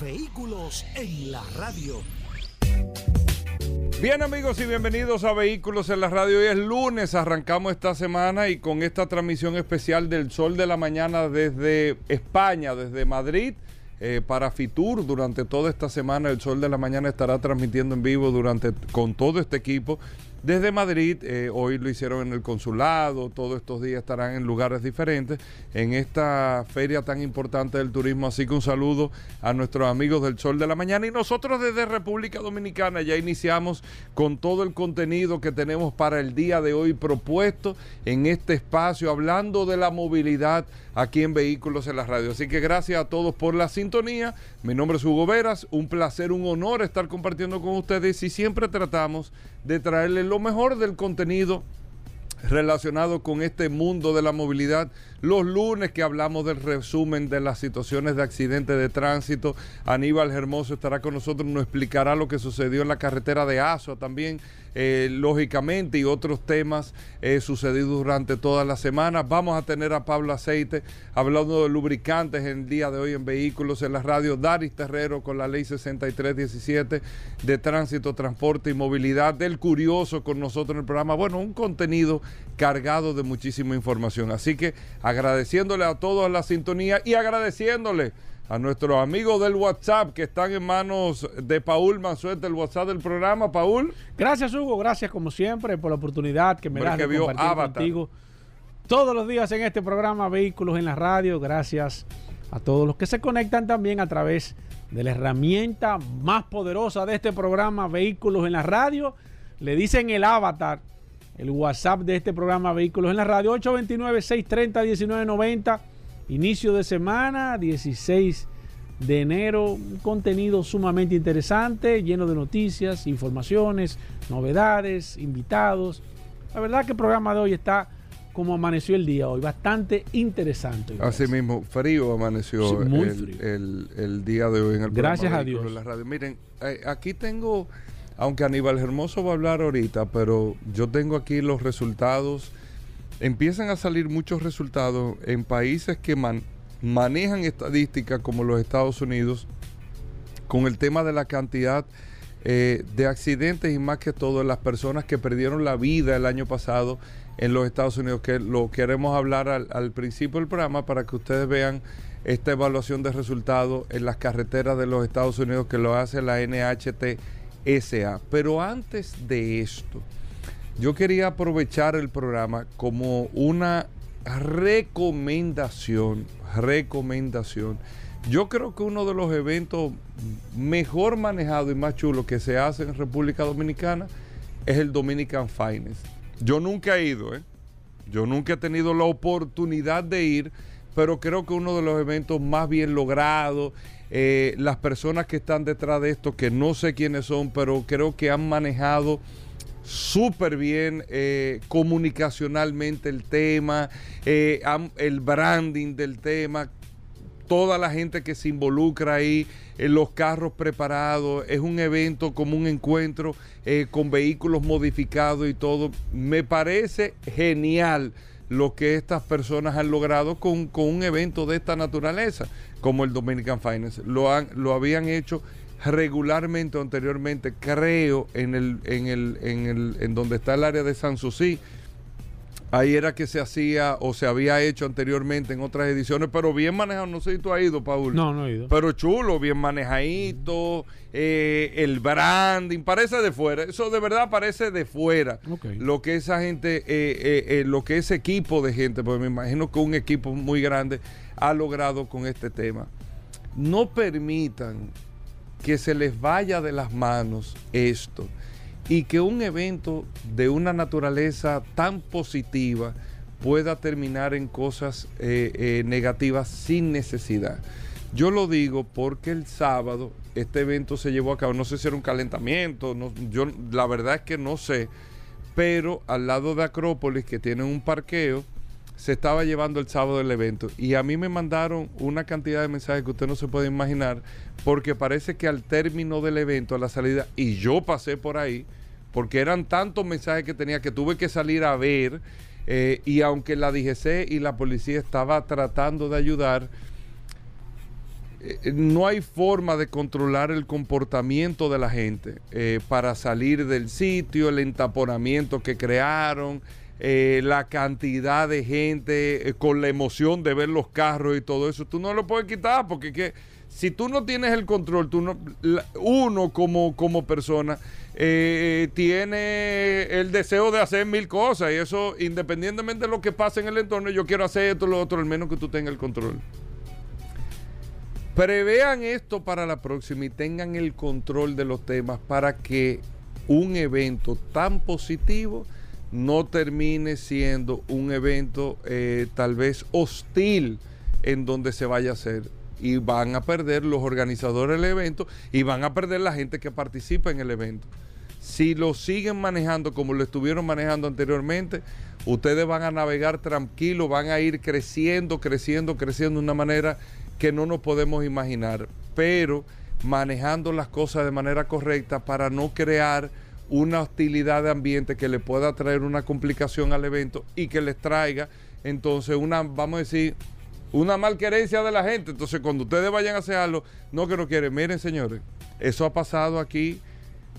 Vehículos en la radio. Bien amigos y bienvenidos a Vehículos en la Radio. Hoy es lunes, arrancamos esta semana y con esta transmisión especial del Sol de la Mañana desde España, desde Madrid. Eh, para Fitur durante toda esta semana el Sol de la Mañana estará transmitiendo en vivo durante con todo este equipo desde Madrid, eh, hoy lo hicieron en el consulado, todos estos días estarán en lugares diferentes en esta feria tan importante del turismo. Así que un saludo a nuestros amigos del Sol de la Mañana y nosotros desde República Dominicana ya iniciamos con todo el contenido que tenemos para el día de hoy propuesto en este espacio, hablando de la movilidad aquí en Vehículos en la Radio. Así que gracias a todos por la sintonía. Mi nombre es Hugo Veras, un placer, un honor estar compartiendo con ustedes y siempre tratamos de traerles lo mejor del contenido relacionado con este mundo de la movilidad. Los lunes que hablamos del resumen de las situaciones de accidentes de tránsito, Aníbal Hermoso estará con nosotros, nos explicará lo que sucedió en la carretera de Aso también eh, lógicamente, y otros temas eh, sucedidos durante toda la semana. Vamos a tener a Pablo Aceite hablando de lubricantes el día de hoy en vehículos en la radio. Daris Terrero con la ley 6317 de tránsito, transporte y movilidad. Del Curioso con nosotros en el programa. Bueno, un contenido cargado de muchísima información. Así que agradeciéndole a todos la sintonía y agradeciéndole a nuestros amigos del WhatsApp que están en manos de Paul Mansuete, el WhatsApp del programa. Paul. Gracias, Hugo. Gracias, como siempre, por la oportunidad que me das de compartir contigo todos los días en este programa Vehículos en la Radio. Gracias a todos los que se conectan también a través de la herramienta más poderosa de este programa Vehículos en la Radio. Le dicen el avatar, el WhatsApp de este programa Vehículos en la Radio, 829-630-1990 Inicio de semana, 16 de enero, un contenido sumamente interesante, lleno de noticias, informaciones, novedades, invitados. La verdad que el programa de hoy está como amaneció el día hoy, bastante interesante. Así mismo, frío amaneció el, día de hoy en el Gracias a Dios. Miren, eh, aquí tengo, aunque Aníbal Hermoso va a hablar ahorita, pero yo tengo aquí los resultados. Empiezan a salir muchos resultados en países que manejan estadísticas como los Estados Unidos con el tema de la cantidad eh, de accidentes y más que todo las personas que perdieron la vida el año pasado en los Estados Unidos, que lo queremos hablar al, al principio del programa para que ustedes vean esta evaluación de resultados en las carreteras de los Estados Unidos que lo hace la NHTSA. Pero antes de esto, yo quería aprovechar el programa como una recomendación, recomendación. Yo creo que uno de los eventos mejor manejados y más chulos que se hace en República Dominicana es el Dominican Finest. Yo nunca he ido, ¿eh? Yo nunca he tenido la oportunidad de ir, pero creo que uno de los eventos más bien logrados, eh, las personas que están detrás de esto, que no sé quiénes son, pero creo que han manejado súper bien eh, comunicacionalmente el tema, eh, el branding del tema, toda la gente que se involucra ahí, en los carros preparados, es un evento como un encuentro eh, con vehículos modificados y todo. Me parece genial lo que estas personas han logrado con, con un evento de esta naturaleza, como el Dominican Finance. Lo, han, lo habían hecho regularmente anteriormente, creo, en el, en el, en el, en donde está el área de Sanssouci. Ahí era que se hacía o se había hecho anteriormente en otras ediciones, pero bien manejado. No sé si tú has ido, Paul. No, no he ido. Pero chulo, bien manejadito. Eh, el branding, parece de fuera. Eso de verdad parece de fuera. Lo que esa gente, eh, eh, lo que ese equipo de gente, porque me imagino que un equipo muy grande ha logrado con este tema. No permitan que se les vaya de las manos esto y que un evento de una naturaleza tan positiva pueda terminar en cosas eh, eh, negativas sin necesidad. Yo lo digo porque el sábado este evento se llevó a cabo, no sé si era un calentamiento, yo la verdad es que no sé, pero al lado de Acrópolis, que tiene un parqueo, se estaba llevando el sábado el evento. Y a mí me mandaron una cantidad de mensajes que usted no se puede imaginar, porque parece que al término del evento, a la salida, y yo pasé por ahí, porque eran tantos mensajes que tenía que tuve que salir a ver, eh, y aunque la DGC y la policía estaba tratando de ayudar, eh, no hay forma de controlar el comportamiento de la gente eh, para salir del sitio, el entaponamiento que crearon, la cantidad de gente con la emoción de ver los carros y todo eso. Tú no lo puedes quitar porque que, si tú no tienes el control, tú no, uno como, como persona tiene el deseo de hacer mil cosas y eso independientemente de lo que pase en el entorno, yo quiero hacer esto, lo otro, al menos que tú tengas el control. Prevean esto para la próxima y tengan el control de los temas para que un evento tan positivo no termine siendo un evento eh, tal vez hostil en donde se vaya a hacer. Y van a perder los organizadores del evento y van a perder la gente que participa en el evento. Si lo siguen manejando como lo estuvieron manejando anteriormente, ustedes van a navegar tranquilos, van a ir creciendo, creciendo, creciendo de una manera que no nos podemos imaginar, pero manejando las cosas de manera correcta para no crear una hostilidad de ambiente que le pueda traer una complicación al evento y que les traiga entonces una, vamos a decir, una malquerencia de la gente. Entonces cuando ustedes vayan a hacer algo, no que no quieren, miren señores, eso ha pasado aquí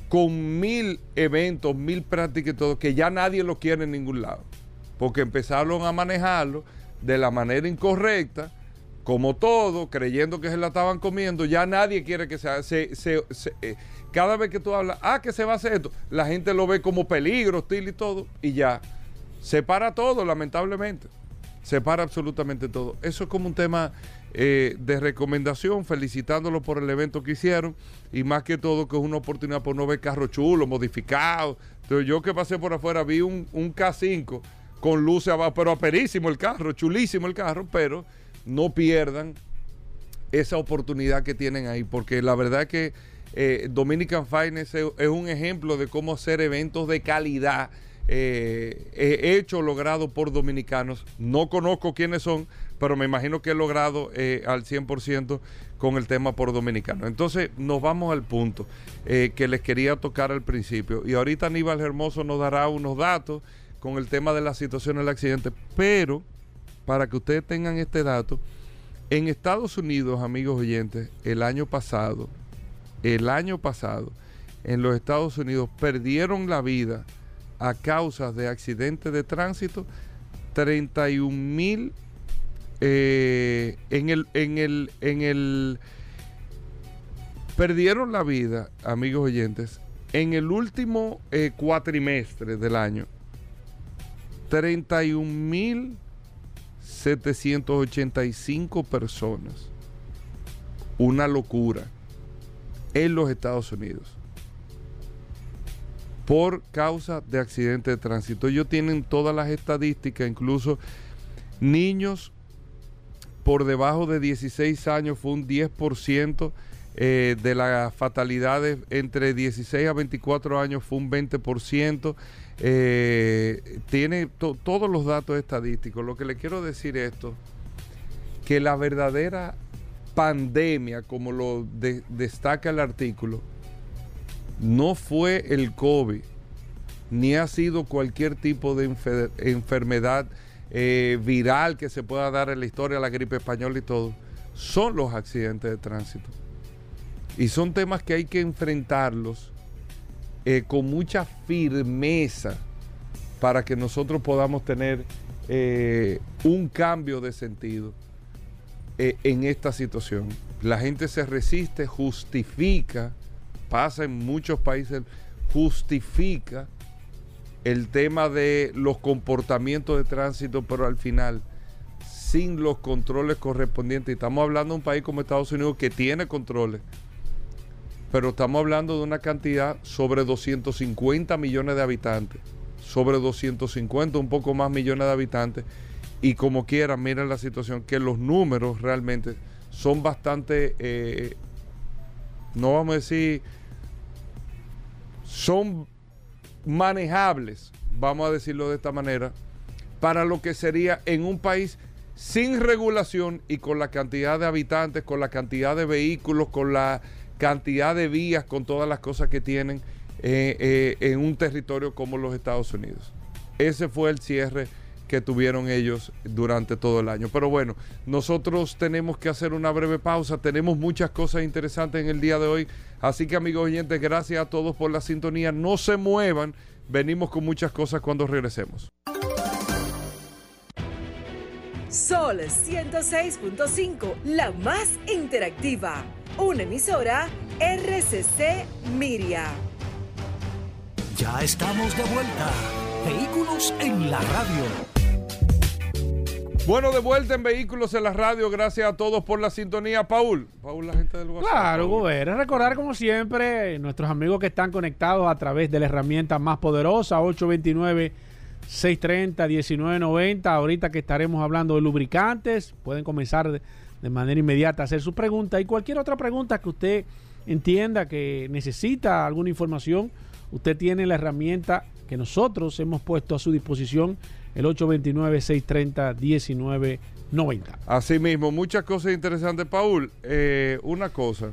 con mil eventos, mil prácticas y todo, que ya nadie lo quiere en ningún lado, porque empezaron a manejarlo de la manera incorrecta como todo, creyendo que se la estaban comiendo, ya nadie quiere que se, se, se, eh, cada vez que tú hablas, ah, que se va a hacer esto, la gente lo ve como peligro, hostil y todo, y ya. Se para todo, lamentablemente. Se para absolutamente todo. Eso es como un tema eh, de recomendación, felicitándolo por el evento que hicieron, y más que todo que es una oportunidad por no ver carros chulos, modificados. Entonces yo que pasé por afuera vi un, un K5 con luces abajo, pero aperísimo el carro, chulísimo el carro, pero no pierdan esa oportunidad que tienen ahí, porque la verdad es que eh, Dominican Finance es, un ejemplo de cómo hacer eventos de calidad eh, hechos, logrados por dominicanos. No conozco quiénes son, pero me imagino que he logrado eh, al 100% con el tema por dominicano. Entonces nos vamos al punto eh, que les quería tocar al principio. Y ahorita Aníbal Hermoso nos dará unos datos con el tema de la situación del accidente, pero para que ustedes tengan este dato, en Estados Unidos, amigos oyentes, el año pasado, el año pasado, en los Estados Unidos perdieron la vida a causa de accidentes de tránsito 31 mil eh, en el en el en el perdieron la vida amigos oyentes en el último eh, cuatrimestre del año 31 mil 785 personas. Una locura en los Estados Unidos por causa de accidentes de tránsito. Ellos tienen todas las estadísticas, incluso niños por debajo de 16 años fue un 10%. Eh, de las fatalidades entre 16 a 24 años fue un 20%. Eh, tiene todos los datos estadísticos. Lo que le quiero decir esto, que la verdadera pandemia, como lo destaca el artículo, no fue el COVID, ni ha sido cualquier tipo de enfermedad eh, viral que se pueda dar en la historia, la gripe española y todo, son los accidentes de tránsito. Y son temas que hay que enfrentarlos eh, con mucha firmeza para que nosotros podamos tener eh, un cambio de sentido en esta situación. La gente se resiste, justifica, pasa en muchos países, justifica el tema de los comportamientos de tránsito, pero al final, sin los controles correspondientes, estamos hablando de un país como Estados Unidos que tiene controles, pero estamos hablando de una cantidad sobre 250 millones de habitantes, sobre 250, un poco más millones de habitantes, y como quieran, miren la situación, que los números realmente son bastante, eh, no vamos a decir, son manejables, vamos a decirlo de esta manera, para lo que sería en un país sin regulación y con la cantidad de habitantes, con la cantidad de vehículos, con la cantidad de vías, con todas las cosas que tienen eh, eh, en un territorio como los Estados Unidos. Ese fue el cierre que tuvieron ellos durante todo el año. Pero bueno, nosotros tenemos que hacer una breve pausa. Tenemos muchas cosas interesantes en el día de hoy. Así que amigos oyentes, gracias a todos por la sintonía. No se muevan. Venimos con muchas cosas cuando regresemos. Sol 106.5, la más interactiva. Una emisora RCC Miria. Ya estamos de vuelta. Vehículos en la radio. Bueno, de vuelta en Vehículos en la Radio. Gracias a todos por la sintonía. Paul. Paul, la gente del WhatsApp. Claro, Gobera. Recordar, como siempre, nuestros amigos que están conectados a través de la herramienta más poderosa, 829-630-1990. Ahorita que estaremos hablando de lubricantes, pueden comenzar de, de manera inmediata a hacer su pregunta. Y cualquier otra pregunta que usted entienda que necesita alguna información, usted tiene la herramienta que nosotros hemos puesto a su disposición el 829-630-1990. Así mismo, muchas cosas interesantes. Paul, eh, una cosa.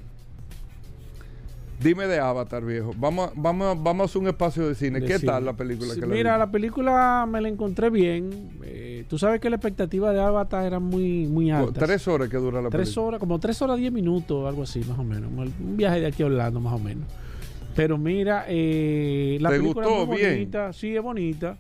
Dime de Avatar, viejo. Vamos, vamos, vamos a hacer un espacio de cine. ¿Qué tal la película? que mira, la película me la encontré bien. Eh, tú sabes que la expectativa de Avatar era muy, muy alta. Tres horas que dura la tres película. horas, como tres horas diez minutos, algo así, más o menos. Un viaje de aquí a Orlando, más o menos. Pero mira, eh, la película es muy bonita. Sí, es bonita.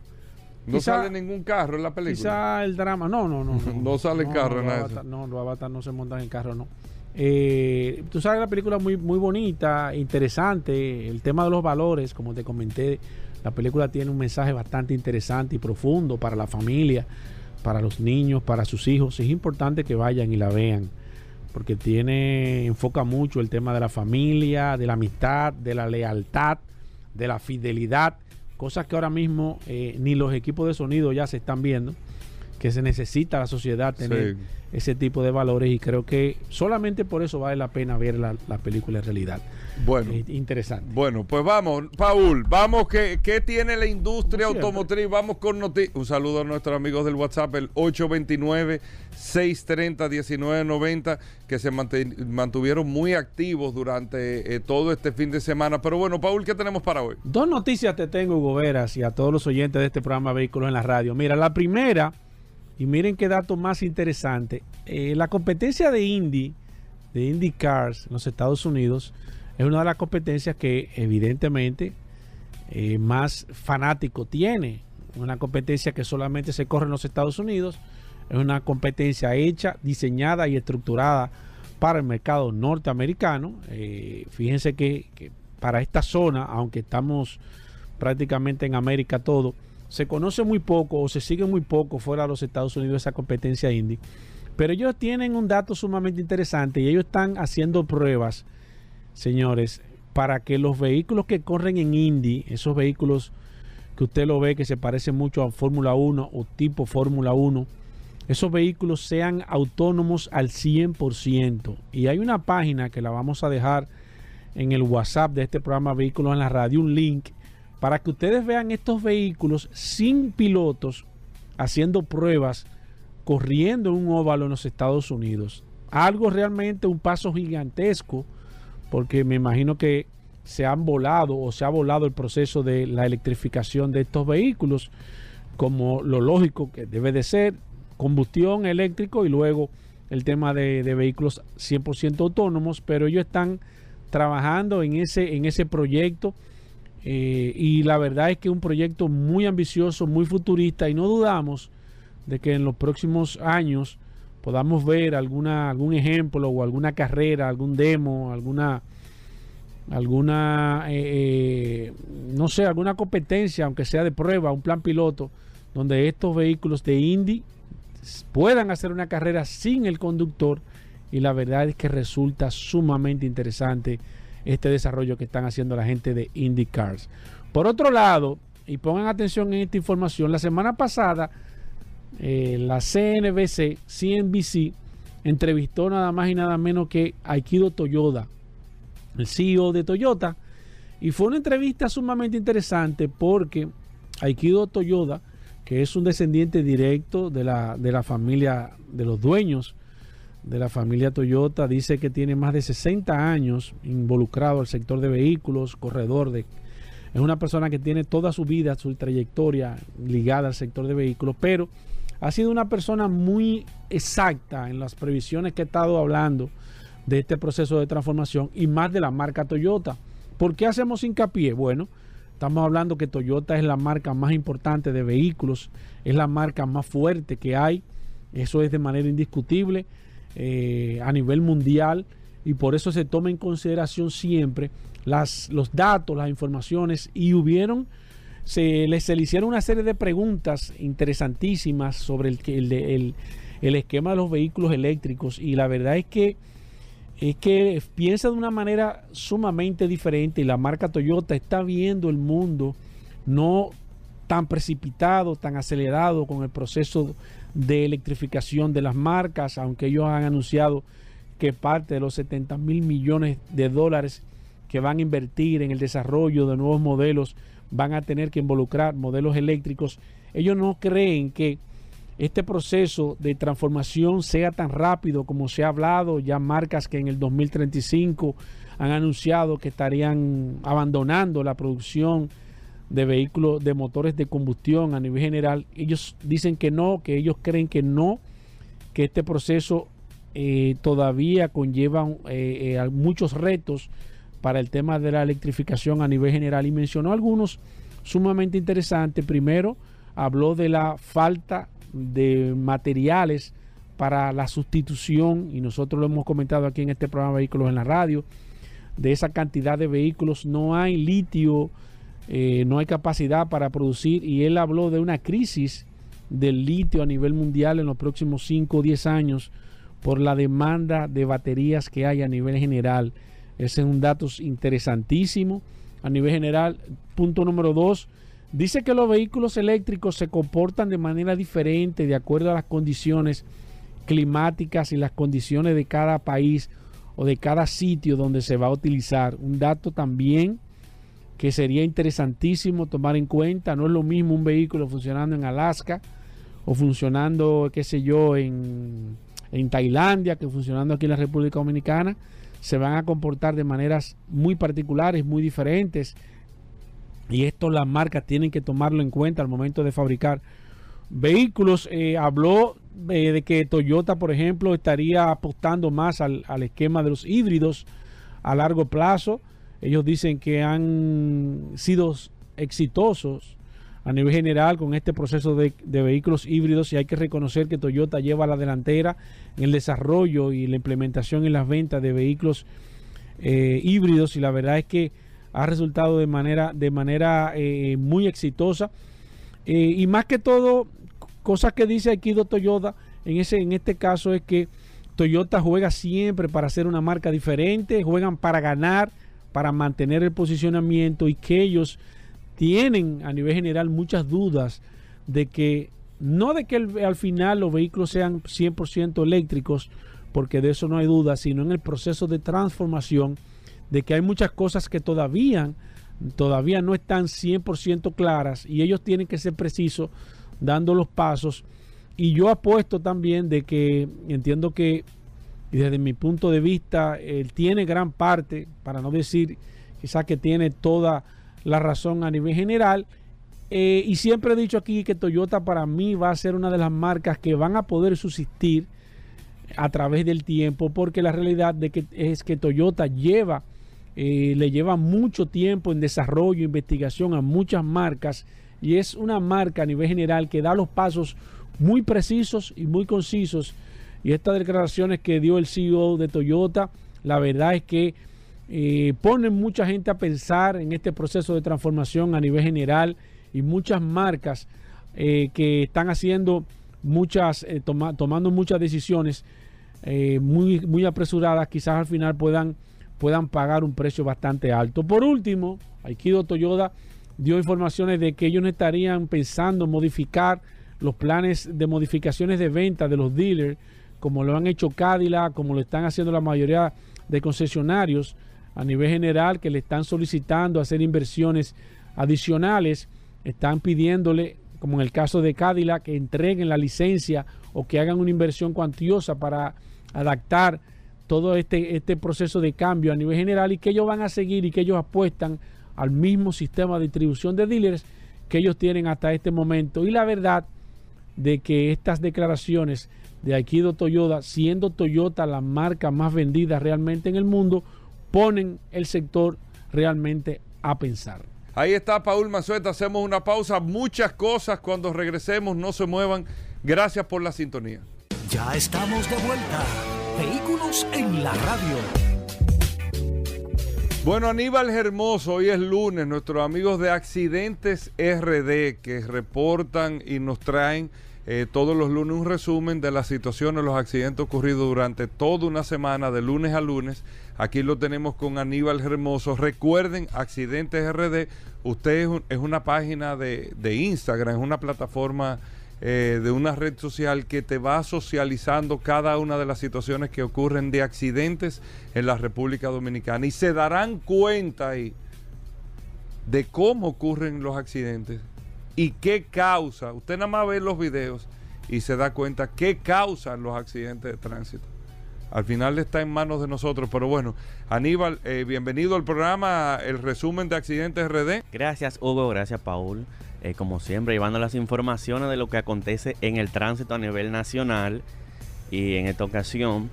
No sale ningún carro en la película. Quizá el drama. No, no, no. No, sale en carro, no, no, los avatar no se montan en carro, no. Eh, tú sabes la película muy, muy bonita, interesante. El tema de los valores, como te comenté, la película tiene un mensaje bastante interesante y profundo para la familia, para los niños, para sus hijos. Es importante que vayan y la vean, porque tiene, enfoca mucho el tema de la familia, de la amistad, de la lealtad, de la fidelidad cosas que ahora mismo eh, ni los equipos de sonido ya se están viendo, que se necesita la sociedad tener ese tipo de valores y creo que solamente por eso vale la pena ver la, película en realidad. Bueno, interesante. Bueno, pues vamos, Paul, vamos, ¿qué, qué tiene la industria automotriz? Vamos con noticias. Un saludo a nuestros amigos del WhatsApp, el 829-630-1990, que se mantuvieron muy activos durante eh, todo este fin de semana. Pero bueno, Paul, ¿qué tenemos para hoy? Dos noticias te tengo, Hugo Veras, y a todos los oyentes de este programa Vehículos en la Radio. Mira, la primera y miren qué dato más interesante. Eh, la competencia de Indy, de Indy Cars en los Estados Unidos, es una de las competencias que evidentemente eh, más fanático tiene. Una competencia que solamente se corre en los Estados Unidos. Es una competencia hecha, diseñada y estructurada para el mercado norteamericano. Eh, fíjense que, que para esta zona, aunque estamos prácticamente en América todo, se conoce muy poco o se sigue muy poco fuera de los Estados Unidos esa competencia indie. Pero ellos tienen un dato sumamente interesante y ellos están haciendo pruebas, señores, para que los vehículos que corren en Indy, esos vehículos que usted lo ve que se parecen mucho a Fórmula 1 o tipo Fórmula 1, esos vehículos sean autónomos al 100%. Y hay una página que la vamos a dejar en el WhatsApp de este programa Vehículos en la Radio, un link para que ustedes vean estos vehículos sin pilotos haciendo pruebas, corriendo en un óvalo en los Estados Unidos. Algo realmente un paso gigantesco, porque me imagino que se han volado o se ha volado el proceso de la electrificación de estos vehículos, como lo lógico que debe de ser, combustión eléctrico y luego el tema de, de vehículos 100% autónomos, pero ellos están trabajando en ese, en ese proyecto eh, y la verdad es que es un proyecto muy ambicioso, muy futurista y no dudamos de que en los próximos años podamos ver alguna, algún ejemplo o alguna carrera, algún demo, alguna, alguna eh, eh, no sé, alguna competencia, aunque sea de prueba, un plan piloto, donde estos vehículos de Indy puedan hacer una carrera sin el conductor y la verdad es que resulta sumamente interesante este desarrollo que están haciendo la gente de IndyCars. Por otro lado, y pongan atención en esta información, la semana pasada eh, la CNBC, CNBC, entrevistó nada más y nada menos que Aikido Toyoda, el CEO de Toyota. Y fue una entrevista sumamente interesante porque Aikido Toyoda, que es un descendiente directo de la, de la familia de los dueños de la familia Toyota, dice que tiene más de 60 años involucrado al sector de vehículos, corredor de... Es una persona que tiene toda su vida, su trayectoria ligada al sector de vehículos, pero ha sido una persona muy exacta en las previsiones que he estado hablando de este proceso de transformación y más de la marca Toyota. ¿Por qué hacemos hincapié? Bueno, estamos hablando que Toyota es la marca más importante de vehículos, es la marca más fuerte que hay, eso es de manera indiscutible eh, a nivel mundial y por eso se toma en consideración siempre las, los datos, las informaciones y hubieron se, les, se le hicieron una serie de preguntas interesantísimas sobre el, el, el, esquema de los vehículos eléctricos y la verdad es que es que piensa de una manera sumamente diferente y la marca Toyota está viendo el mundo no tan precipitado, tan acelerado con el proceso de electrificación de las marcas, aunque ellos han anunciado que parte de los 70 mil millones de dólares que van a invertir en el desarrollo de nuevos modelos van a tener que involucrar modelos eléctricos, ellos no creen que este proceso de transformación sea tan rápido como se ha hablado, ya marcas que en el 2035 han anunciado que estarían abandonando la producción de vehículos de motores de combustión a nivel general. Ellos dicen que no, que ellos creen que no, que este proceso eh, todavía conlleva eh, eh, muchos retos para el tema de la electrificación a nivel general y mencionó algunos sumamente interesantes. Primero, habló de la falta de materiales para la sustitución, y nosotros lo hemos comentado aquí en este programa Vehículos en la Radio, de esa cantidad de vehículos. No hay litio, eh, no hay capacidad para producir, y él habló de una crisis del litio a nivel mundial en los próximos 5 o 10 años por la demanda de baterías que hay a nivel general. Ese es un dato interesantísimo a nivel general. Punto número dos, dice que los vehículos eléctricos se comportan de manera diferente de acuerdo a las condiciones climáticas y las condiciones de cada país o de cada sitio donde se va a utilizar. Un dato también que sería interesantísimo tomar en cuenta. No es lo mismo un vehículo funcionando en Alaska o funcionando, qué sé yo, en, en Tailandia que funcionando aquí en la República Dominicana se van a comportar de maneras muy particulares, muy diferentes. Y esto las marcas tienen que tomarlo en cuenta al momento de fabricar vehículos. Eh, habló eh, de que Toyota, por ejemplo, estaría apostando más al, al esquema de los híbridos a largo plazo. Ellos dicen que han sido exitosos a nivel general con este proceso de, vehículos híbridos y hay que reconocer que Toyota lleva la delantera en el desarrollo y la implementación en las ventas de vehículos eh, híbridos y la verdad es que ha resultado de manera, de manera eh, muy exitosa. Eh, y más que todo cosas que dice aquí Toyota en, ese, en este caso es que Toyota juega siempre para ser una marca diferente, juegan para ganar, para mantener el posicionamiento y que ellos tienen a nivel general muchas dudas de que no de que al final los vehículos sean 100% eléctricos, porque de eso no hay duda, sino en el proceso de transformación de que hay muchas cosas que todavía todavía no están 100% claras y ellos tienen que ser precisos dando los pasos. Y yo apuesto también de que entiendo que desde mi punto de vista él tiene gran parte, para no decir quizás que tiene toda la razón a nivel general. Eh, y siempre he dicho aquí que Toyota para mí va a ser una de las marcas que van a poder subsistir a través del tiempo, porque la realidad de que es que Toyota lleva, eh, le lleva mucho tiempo en desarrollo, investigación a muchas marcas, y es una marca a nivel general que da los pasos muy precisos y muy concisos. Y estas declaraciones que dio el CEO de Toyota, la verdad es que eh, ponen mucha gente a pensar en este proceso de transformación a nivel general y muchas marcas eh, que están haciendo muchas, eh, tomando muchas decisiones muy, muy apresuradas, quizás al final puedan, puedan pagar un precio bastante alto. Por último, Aikido Toyoda dio informaciones de que ellos no estarían pensando modificar los planes de modificaciones de venta de los dealers como lo han hecho Cadillac, como lo están haciendo la mayoría de concesionarios a nivel general que le están solicitando hacer inversiones adicionales, están pidiéndole, como en el caso de Cadillac, que entreguen la licencia o que hagan una inversión cuantiosa para adaptar todo este, este proceso de cambio a nivel general y que ellos van a seguir y que ellos apuestan al mismo sistema de distribución de dealers que ellos tienen hasta este momento. Y la verdad de que estas declaraciones de Aikido Toyota, siendo Toyota la marca más vendida realmente en el mundo, ponen el sector realmente a pensar. Ahí está Paul Mazueta, hacemos una pausa, muchas cosas cuando regresemos, no se muevan. Gracias por la sintonía. Ya estamos de vuelta. Vehículos en la radio. Bueno, Aníbal Hermoso, hoy es lunes, nuestros amigos de Accidentes RD que reportan y nos traen eh, todos los lunes un resumen de las situaciones, los accidentes ocurridos durante toda una semana, de lunes a lunes. Aquí lo tenemos con Aníbal Hermoso. Recuerden, Accidentes RD, usted es, una página de, de, Instagram, es una plataforma eh, de una red social que te va socializando cada una de las situaciones que ocurren de accidentes en la República Dominicana. Y se darán cuenta ahí de cómo ocurren los accidentes y qué causa. Usted nada más ve los videos y se da cuenta qué causan los accidentes de tránsito. Al final está en manos de nosotros, pero bueno, Aníbal, eh, bienvenido al programa, el resumen de accidentes RD. Gracias Hugo, gracias Paul. Eh, como siempre, llevando las informaciones de lo que acontece en el tránsito a nivel nacional. Y en esta ocasión,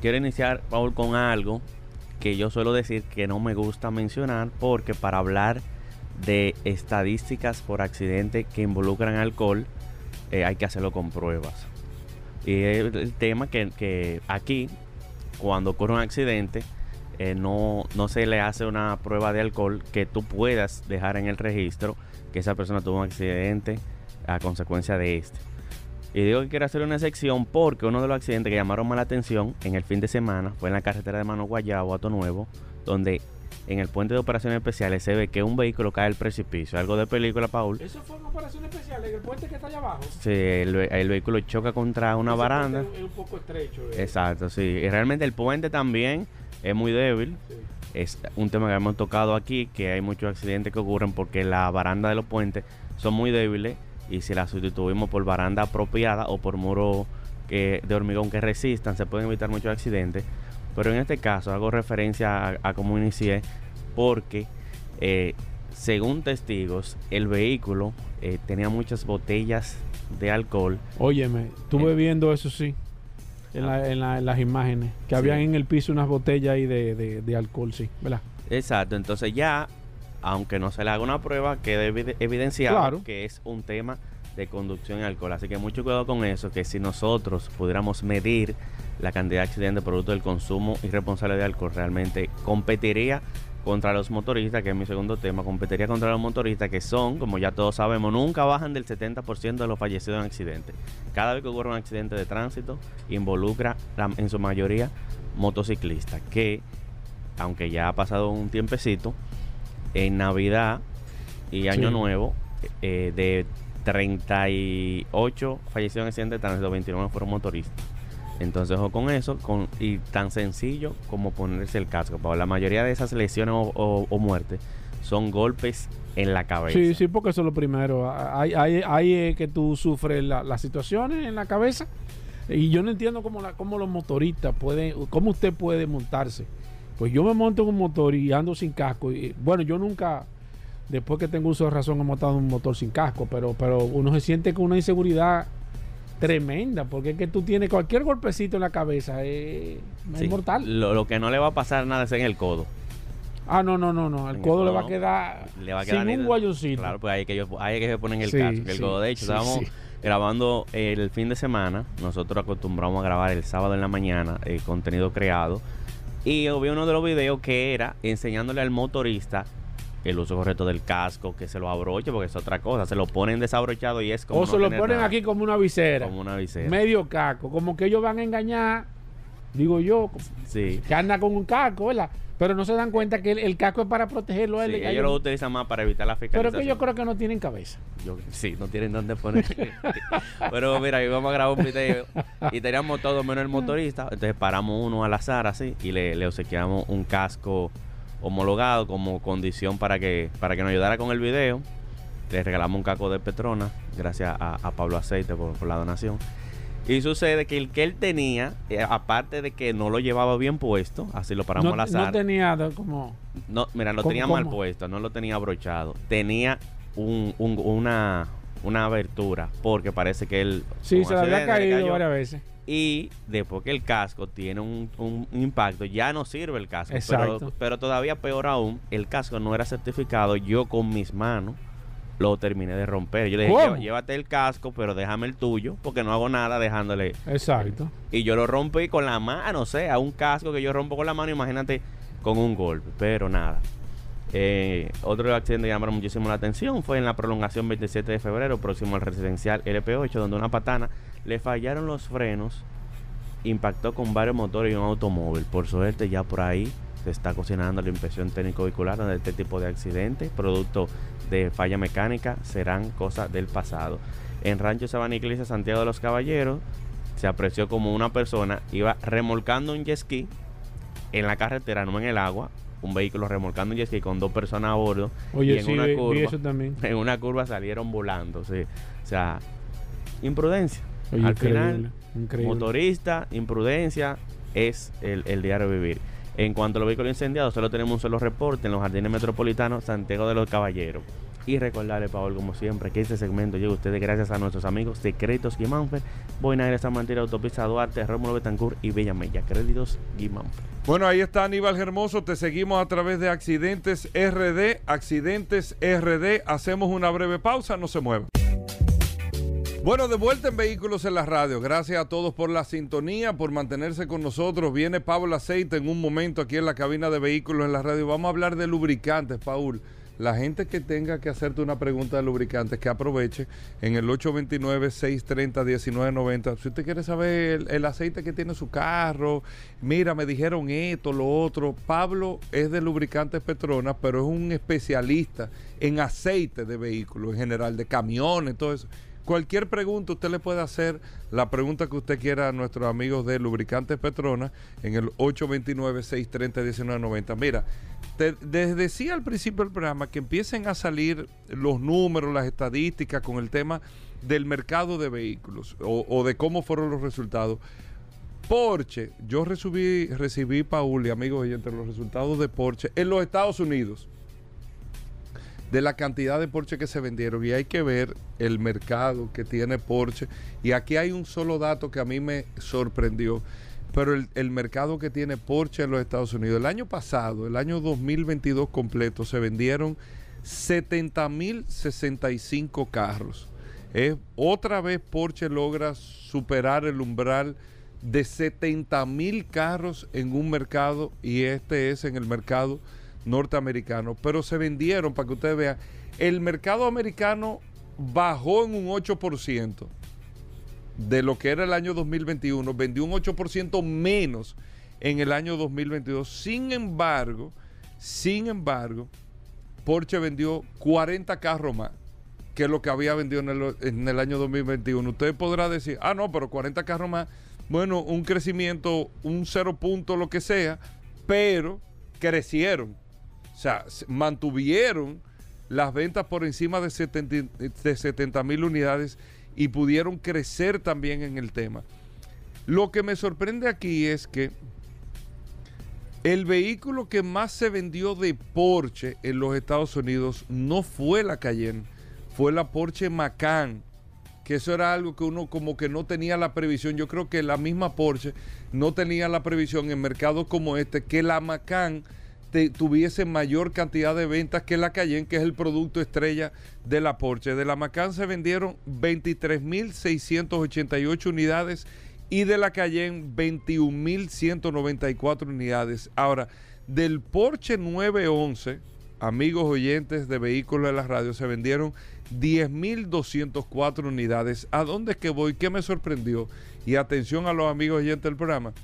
quiero iniciar, Paul, con algo que yo suelo decir que no me gusta mencionar, porque para hablar de estadísticas por accidente que involucran alcohol, eh, hay que hacerlo con pruebas. Y el, tema que, aquí, cuando ocurre un accidente, eh, no, no se le hace una prueba de alcohol que tú puedas dejar en el registro que esa persona tuvo un accidente a consecuencia de este. Y digo que quiero hacer una sección porque uno de los accidentes que llamaron más la atención en el fin de semana fue en la carretera de Mano Guayabo, Ato Nuevo, donde en el puente de operaciones especiales se ve que un vehículo cae del precipicio. Algo de película, Paul. ¿Eso fue una operación especial en el puente que está allá abajo? Sí, el, vehículo choca contra una baranda. Es un poco estrecho. Eh. Exacto, sí. Y realmente el puente también es muy débil. Es un tema que hemos tocado aquí, que hay muchos accidentes que ocurren porque la baranda de los puentes son muy débiles y si la sustituimos por baranda apropiada o por muro que, de hormigón que resistan, se pueden evitar muchos accidentes. Pero en este caso hago referencia a, cómo inicié porque eh, según testigos el vehículo eh, tenía muchas botellas de alcohol. Óyeme, estuve eh, viendo eso sí. En, las imágenes, que habían en el piso unas botellas ahí de, alcohol, sí, ¿verdad? Exacto, entonces ya, aunque no se le haga una prueba, queda evidenciado que es un tema de conducción y alcohol. Así que mucho cuidado con eso, que si nosotros pudiéramos medir la cantidad de accidentes producto del consumo irresponsable de alcohol, realmente competiría contra los motoristas, que es mi segundo tema, competiría contra los motoristas que son, como ya todos sabemos, nunca bajan del 70% de los fallecidos en accidentes. Cada vez que ocurre un accidente de tránsito, involucra en su mayoría motociclistas, que aunque ya ha pasado un tiempecito, en Navidad y Año Nuevo, eh, de 38 fallecidos en accidentes de tránsito, 29 fueron motoristas. Entonces, ojo con eso, con, y tan sencillo como ponerse el casco. Para la mayoría de esas lesiones o, muertes son golpes en la cabeza. Sí, sí, porque eso es lo primero. Hay, hay, hay que tú sufres las situaciones en la cabeza. Y yo no entiendo cómo, cómo los motoristas pueden, cómo usted puede montarse. Pues yo me monto en un motor y ando sin casco. Y, bueno, yo nunca, después que tengo uso de razón, he montado un motor sin casco, pero, pero uno se siente con una inseguridad tremenda, porque es que tú tienes cualquier golpecito en la cabeza, es, mortal. Lo, que no le va a pasar nada es en el codo. Ah, no, no, no, no. El, codo, le va a quedar, le va a quedar sin un guayoncito. Claro, pues hay que, yo, hay que poner el casco, el codo. De hecho, estábamos grabando el fin de semana. Nosotros acostumbramos a grabar el sábado en la mañana el contenido creado. Y vi uno de los videos que era enseñándole al motorista el uso correcto del casco, que se lo abroche, porque es otra cosa. Se lo ponen desabrochado y es como. O se lo ponen aquí como una visera. Como una visera. Medio casco. Como que ellos van a engañar digo yo, sí. que anda con un casco, ¿verdad? Pero no se dan cuenta que el, casco es para protegerlo a él. Sí, ellos lo utilizan más para evitar la fiscalización. Pero que yo creo que no tienen cabeza. sí, no tienen dónde poner. Pero mira, íbamos a grabar un video y teníamos todo menos el motorista. Entonces paramos uno al azar así y le, le obsequiamos un casco homologado como condición para que, para que nos ayudara con el video. Le regalamos un casco de Petrona, gracias a, Pablo Aceite por la donación. Y sucede que el que él tenía, eh, aparte de que no lo llevaba bien puesto, así lo paramos al azar. No tenía como. No, mira, lo tenía mal puesto, no lo tenía abrochado. Tenía un, una, una abertura, porque parece que él. Sí, se le había caído varias veces. Y después que el casco tiene un, un impacto, ya no sirve el casco. Pero, pero todavía peor aún, el casco no era certificado. Yo con mis manos lo terminé de romper. Yo le dije, llévate el casco, pero déjame el tuyo, porque no hago nada dejándole. Exacto. Y yo lo rompí con la mano, o sea, un casco que yo rompo con la mano, imagínate con un golpe, pero nada. Eh, otro accidente que llamó muchísimo la atención fue en la prolongación 27 de febrero, próximo al residencial LP8, donde una patana le fallaron los frenos, impactó con varios motores y un automóvil. Por suerte, ya por ahí se está cocinando la inspección técnico vehicular de este tipo de accidentes, producto de falla mecánica, serán cosas del pasado. En Rancho Sabana Iglesia, Santiago de los Caballeros, se apreció como una persona iba remolcando un jet ski en la carretera, no en el agua, un vehículo remolcando un jet ski con dos personas a bordo. Oye, y en una curva, también. En una curva salieron volando. Sí. O sea, imprudencia. Al final, motorista, imprudencia es el, el diario vivir. En cuanto a los vehículos incendiados, solo tenemos un solo reporte en los jardines metropolitanos Santiago de los Caballeros. Y recordarle, Paul, como siempre, que este segmento llega a ustedes gracias a nuestros amigos Secretos Guimánfer, Boinaire, San Martín, Autopista Duarte, Rómulo Betancourt y Bellamella. Créditos Guimánfer. Bueno, ahí está Aníbal Hermoso. Te seguimos a través de Accidentes RD. Accidentes RD. Hacemos una breve pausa. No se muevan. Bueno, de vuelta en Vehículos en la Radio. Gracias a todos por la sintonía, por mantenerse con nosotros. Viene Pablo Aceite en un momento aquí en la cabina de Vehículos en la Radio. Vamos a hablar de lubricantes, Paul. La gente que tenga que hacerte una pregunta de lubricantes, que aproveche en el 829-630-1990. Si usted quiere saber el, aceite que tiene su carro, mira, me dijeron esto, lo otro. Pablo es de lubricantes Petronas, pero es un especialista en aceite de vehículos en general, de camiones, todo eso Cualquier pregunta usted le puede hacer la pregunta que usted quiera a nuestros amigos de Lubricantes Petronas en el 829-630-1990. Mira, te, decía al principio del programa que empiecen a salir los números, las estadísticas con el tema del mercado de vehículos o, de cómo fueron los resultados. Porsche, yo recibí, recibí Paul y amigos y entre los resultados de Porsche en los Estados Unidos de la cantidad de Porsche que se vendieron y hay que ver el mercado que tiene Porsche. Y aquí hay un solo dato que a mí me sorprendió, pero el, mercado que tiene Porsche en los Estados Unidos. El año pasado, el año 2022 completo, se vendieron 70.065 carros. otra vez Porsche logra superar el umbral de 70.000 carros en un mercado y este es en el mercado norteamericanos, pero se vendieron, para que ustedes vean, el mercado americano bajó en un 8% de lo que era el año 2021, vendió un 8% menos en el año 2022. Sin embargo, sin embargo, Porsche vendió 40 carros más que lo que había vendido en el, en el año 2021. Usted podrá decir, ah, no, pero 40 carros más, bueno, un crecimiento, un cero punto, lo que sea, pero crecieron. O sea, mantuvieron las ventas por encima de 70 mil unidades y pudieron crecer también en el tema. Lo que me sorprende aquí es que el vehículo que más se vendió de Porsche en los Estados Unidos no fue la Cayenne, fue la Porsche Macan, que eso era algo que uno como que no tenía la previsión. Yo creo que la misma Porsche no tenía la previsión en mercados como este, que la Macan tuviese mayor cantidad de ventas que la Cayenne, que es el producto estrella de la Porsche. De la Macan se vendieron 23.688 unidades y de la Cayenne 21.194 unidades. Ahora, del Porsche 911, amigos oyentes de vehículos de la radio, se vendieron 10.204 unidades. ¿A dónde es que voy? ¿Qué me sorprendió? Y atención a los amigos oyentes del programa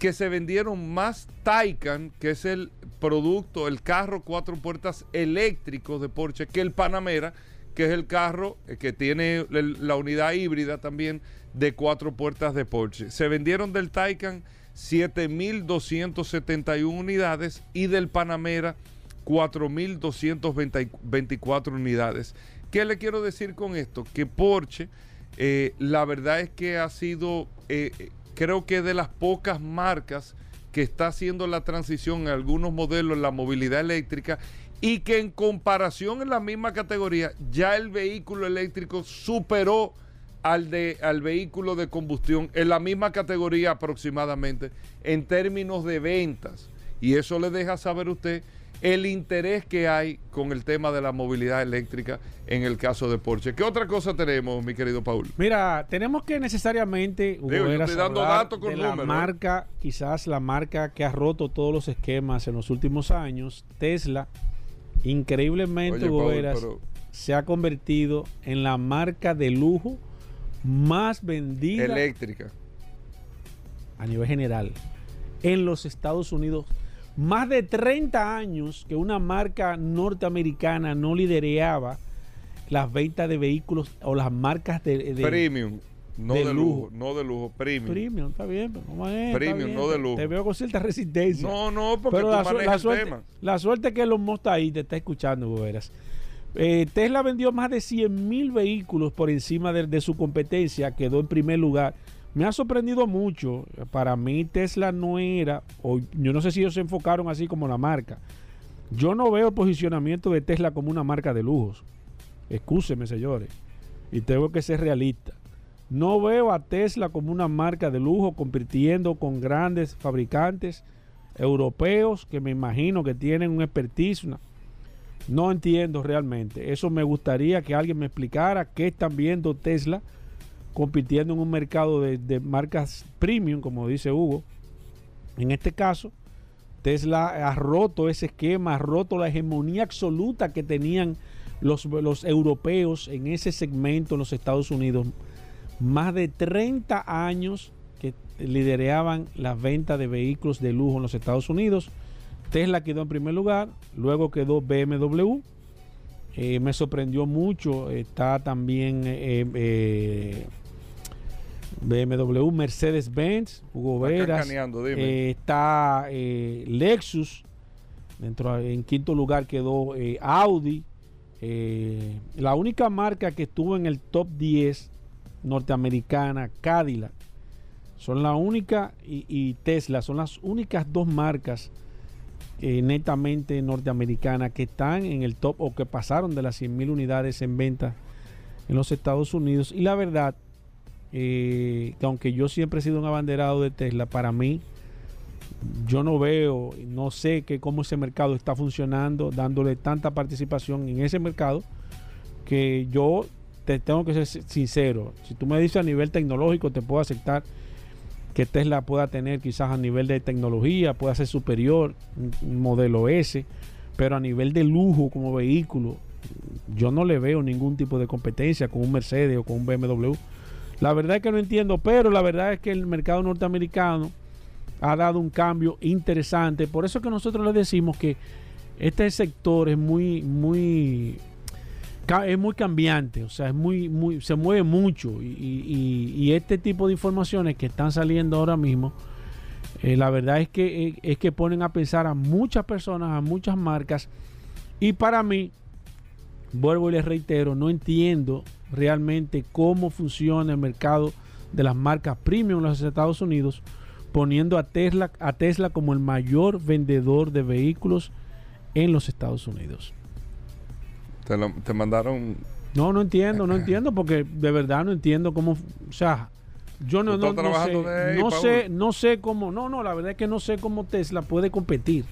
que se vendieron más Taycan, que es el producto, el carro cuatro puertas eléctrico de Porsche, que el Panamera, que es el carro eh, que tiene la unidad híbrida también de cuatro puertas de Porsche. Se vendieron del Taycan 7.271 unidades y del Panamera 4.224 unidades. ¿Qué le quiero decir con esto? Que Porsche, eh, la verdad es que ha sido, eh, creo que de las pocas marcas que está haciendo la transición en algunos modelos la movilidad eléctrica y que en comparación en la misma categoría ya el vehículo eléctrico superó al, de, al vehículo de combustión en la misma categoría aproximadamente en términos de ventas. Y eso le deja saber usted el interés que hay con el tema de la movilidad eléctrica en el caso de Porsche. ¿Qué otra cosa tenemos, mi querido Paul? Mira, tenemos que necesariamente Digo, estoy dando datos con la ¿eh? marca, quizás la marca que ha roto todos los esquemas en los últimos años, Tesla, increíblemente, se ha convertido en la marca de lujo más vendida eléctrica a nivel general en los Estados Unidos. Más de 30 años que una marca norteamericana no lidereaba las ventas de vehículos o las marcas de, premium, no de, lujo, no de lujo, premium. Premium, está bien, pero Premium, no de lujo. Te veo con cierta resistencia. No, no, porque pero la, suerte, la suerte que los está ahí te está escuchando, veras. Eh, Tesla vendió más de 100 mil vehículos por encima de, su competencia, quedó en primer lugar. Me ha sorprendido mucho. Para mí Tesla no era, o yo no sé si ellos se enfocaron así como la marca. Yo no veo el posicionamiento de Tesla como una marca de lujos. Excúseme, señores. Y tengo que ser realista. No veo a Tesla como una marca de lujo compitiendo con grandes fabricantes europeos que me imagino que tienen un expertise, no entiendo realmente. Eso me gustaría que alguien me explicara qué están viendo Tesla compitiendo en un mercado de, marcas premium, como dice Hugo. En este caso, Tesla ha roto ese esquema, ha roto la hegemonía absoluta que tenían los, los europeos en ese segmento en los Estados Unidos. Más de 30 años que lideraban las ventas de vehículos de lujo en los Estados Unidos Tesla quedó en primer lugar, luego quedó BMW. Eh, me sorprendió mucho, está también eh, eh, BMW, Mercedes-Benz, Hugo Veras, está Lexus, dentro, en quinto lugar quedó Audi. la única marca que estuvo en el top 10 norteamericana, Cadillac, son la única, y Tesla, son las únicas dos marcas eh, netamente norteamericana que están en el top o que pasaron de las 100.000 unidades en venta en los Estados Unidos. Y la verdad, eh, que aunque yo siempre he sido un abanderado de Tesla, para mí, yo no veo, no sé que cómo ese mercado está funcionando, dándole tanta participación en ese mercado, que yo te tengo que ser sincero. Si tú me dices a nivel tecnológico, te puedo aceptar que Tesla pueda tener quizás a nivel de tecnología, pueda ser superior, un modelo S, pero a nivel de lujo como vehículo, yo no le veo ningún tipo de competencia con un Mercedes o con un BMW. La verdad es que no entiendo, pero la verdad es que el mercado norteamericano ha dado un cambio interesante. Por eso que nosotros le decimos que este sector es muy, muy es muy cambiante, o sea, es muy, muy, se mueve mucho y, este tipo de informaciones que están saliendo ahora mismo, eh, la verdad es que, eh, es que ponen a pensar a muchas personas, a muchas marcas y para mí, vuelvo y les reitero, no entiendo realmente cómo funciona el mercado de las marcas premium en los Estados Unidos, poniendo a Tesla, a Tesla como el mayor vendedor de vehículos en los Estados Unidos. Te, mandaron. No, no entiendo, no entiendo, porque de verdad no entiendo cómo. O sea, yo no, no, sé, no sé, no sé cómo. No, no, la verdad es que no sé cómo Tesla puede competir.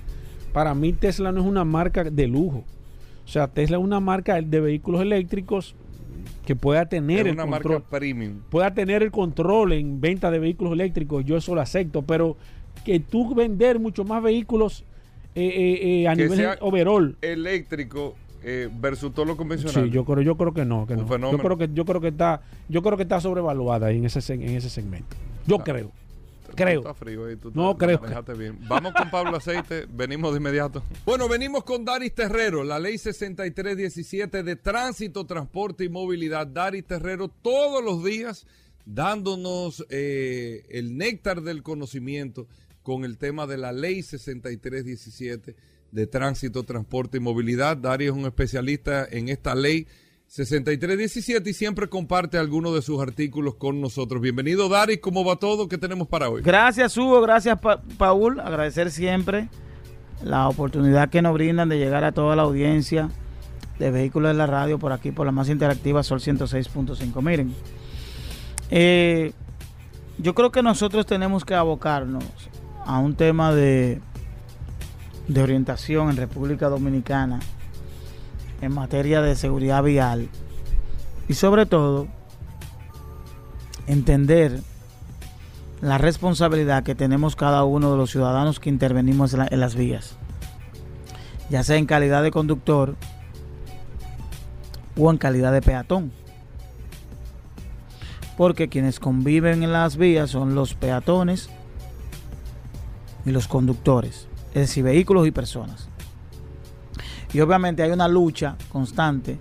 Para mí, Tesla no es una marca de lujo. O sea, Tesla es una marca de vehículos eléctricos que pueda tener es una marca premium. Pueda tener el control en venta de vehículos eléctricos, yo eso lo acepto, pero que tú vender mucho más vehículos eh, eh, eh, a nivel overall. Eléctrico versus todo lo convencional. Sí, yo creo, yo creo que no, que no. Yo creo que, yo creo que está, yo creo que está sobrevaluada en ese, en ese segmento. Yo creo. Creo. Está frío ahí, tú no, creo. bien. Vamos con Pablo Aceite, venimos de inmediato. Bueno, venimos con Daris Terrero, la ley 6317 de tránsito, transporte y movilidad. Daris Terrero todos los días dándonos eh, el néctar del conocimiento con el tema de la ley 6317 de tránsito, transporte y movilidad. Daris es un especialista en esta ley 6317 y siempre comparte algunos de sus artículos con nosotros. Bienvenido, Dari. ¿Cómo va todo? ¿Qué tenemos para hoy? Gracias, Hugo. Gracias, Paul. Agradecer siempre la oportunidad que nos brindan de llegar a toda la audiencia de vehículos de la radio por aquí, por la más interactiva Sol 106.5. Miren, eh, yo creo que nosotros tenemos que abocarnos a un tema de, de orientación en República Dominicana en materia de seguridad vial y sobre todo entender la responsabilidad que tenemos cada uno de los ciudadanos que intervenimos en, las vías, ya sea en calidad de conductor o en calidad de peatón. Porque quienes conviven en las vías son los peatones y los conductores, es decir, vehículos y personas. Y obviamente hay una lucha constante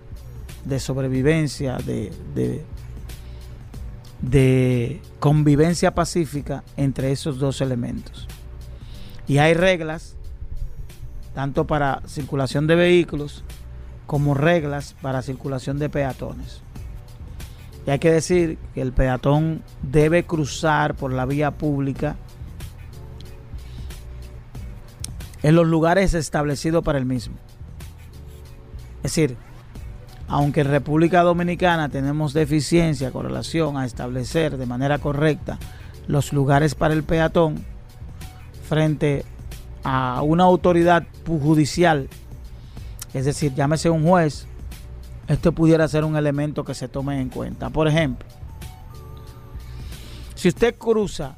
de sobrevivencia, de, de, convivencia pacífica entre esos dos elementos. Y hay reglas, tanto para circulación de vehículos como reglas para circulación de peatones. Y hay que decir que el peatón debe cruzar por la vía pública en los lugares establecidos para el mismo. Es decir, aunque en República Dominicana tenemos deficiencia con relación a establecer de manera correcta los lugares para el peatón frente a una autoridad judicial, es decir, llámese un juez, esto pudiera ser un elemento que se tome en cuenta. Por ejemplo, si usted cruza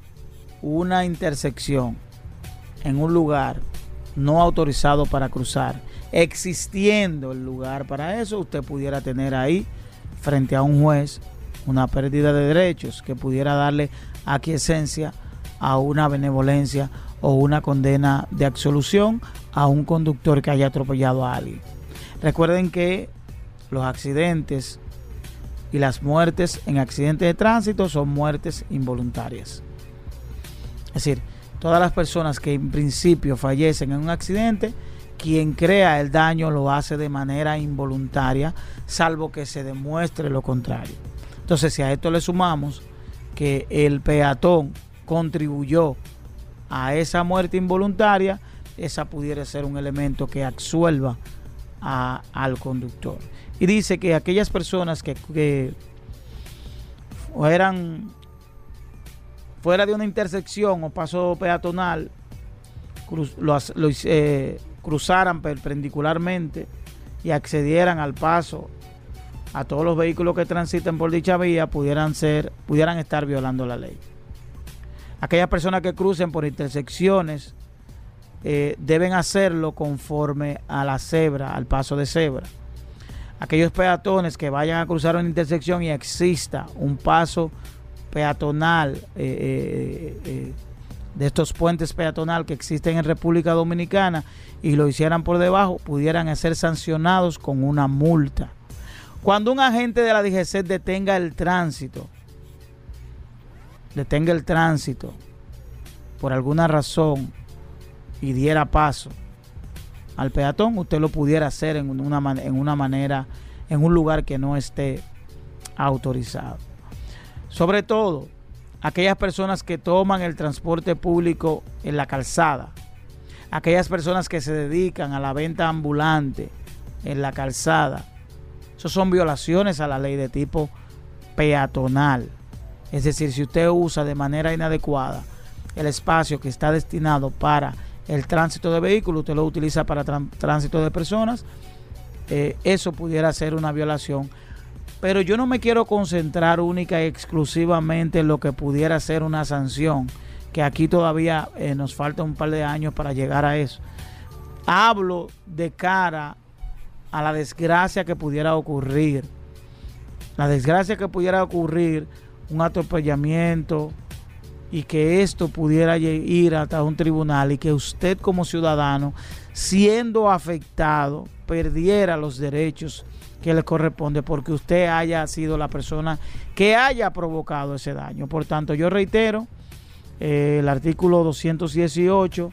una intersección en un lugar no autorizado para cruzar existiendo el lugar para eso, usted pudiera tener ahí frente a un juez una pérdida de derechos que pudiera darle aquiescencia a una benevolencia o una condena de absolución a un conductor que haya atropellado a alguien. Recuerden que los accidentes y las muertes en accidentes de tránsito son muertes involuntarias. Es decir, todas las personas que en principio fallecen en un accidente quien crea el daño lo hace de manera involuntaria, salvo que se demuestre lo contrario. Entonces, si a esto le sumamos que el peatón contribuyó a esa muerte involuntaria, esa pudiera ser un elemento que absuelva al conductor. Y dice que aquellas personas que, que eran fuera de una intersección o paso peatonal, lo, lo, eh, cruzaran perpendicularmente y accedieran al paso a todos los vehículos que transiten por dicha vía pudieran ser pudieran estar violando la ley. Aquellas personas que crucen por intersecciones eh, deben hacerlo conforme a la cebra, al paso de cebra. Aquellos peatones que vayan a cruzar una intersección y exista un paso peatonal eh, eh, de estos puentes peatonal que existen en República Dominicana y lo hicieran por debajo, pudieran ser sancionados con una multa. Cuando un agente de la DGC detenga el tránsito, detenga el tránsito por alguna razón y diera paso al peatón, usted lo pudiera hacer en una, en una manera, en un lugar que no esté autorizado. Sobre todo, aquellas personas que toman el transporte público en la calzada, aquellas personas que se dedican a la venta ambulante en la calzada. Eso son violaciones a la ley de tipo peatonal. Es decir, si usted usa de manera inadecuada el espacio que está destinado para el tránsito de vehículos, usted lo utiliza para tránsito de personas, eh, eso pudiera ser una violación. Pero yo no me quiero concentrar única y exclusivamente en lo que pudiera ser una sanción que aquí todavía eh, nos falta un par de años para llegar a eso. Hablo de cara a la desgracia que pudiera ocurrir. La desgracia que pudiera ocurrir, un atropellamiento y que esto pudiera ir hasta un tribunal y que usted como ciudadano, siendo afectado, perdiera los derechos que le corresponde porque usted haya sido la persona que haya provocado ese daño. Por tanto, yo reitero eh, el artículo 218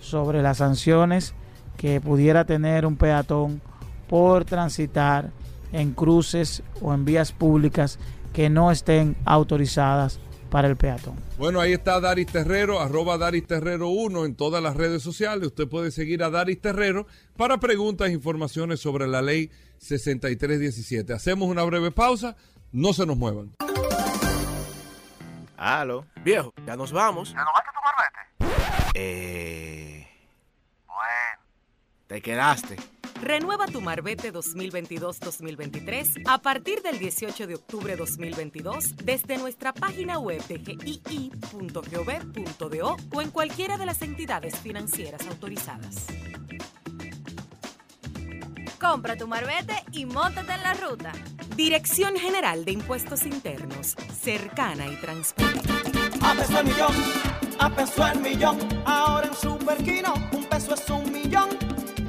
sobre las sanciones que pudiera tener un peatón por transitar en cruces o en vías públicas que no estén autorizadas para el peatón. Bueno, ahí está Daris Terrero, arroba Daris Terrero 1 en todas las redes sociales. Usted puede seguir a Daris Terrero para preguntas e informaciones sobre la ley 6317. Hacemos una breve pausa, no se nos muevan. Aló. Viejo, ya nos vamos. ¿Ya no vas a tomar vete? Eh... Bueno. Te quedaste. Renueva tu Marbete 2022-2023 a partir del 18 de octubre 2022 desde nuestra página web de gii.gov.do o en cualquiera de las entidades financieras autorizadas. Compra tu Marbete y montate en la ruta. Dirección General de Impuestos Internos, cercana y transparente. A peso el millón, a peso el millón, ahora en Superquino, un peso es un millón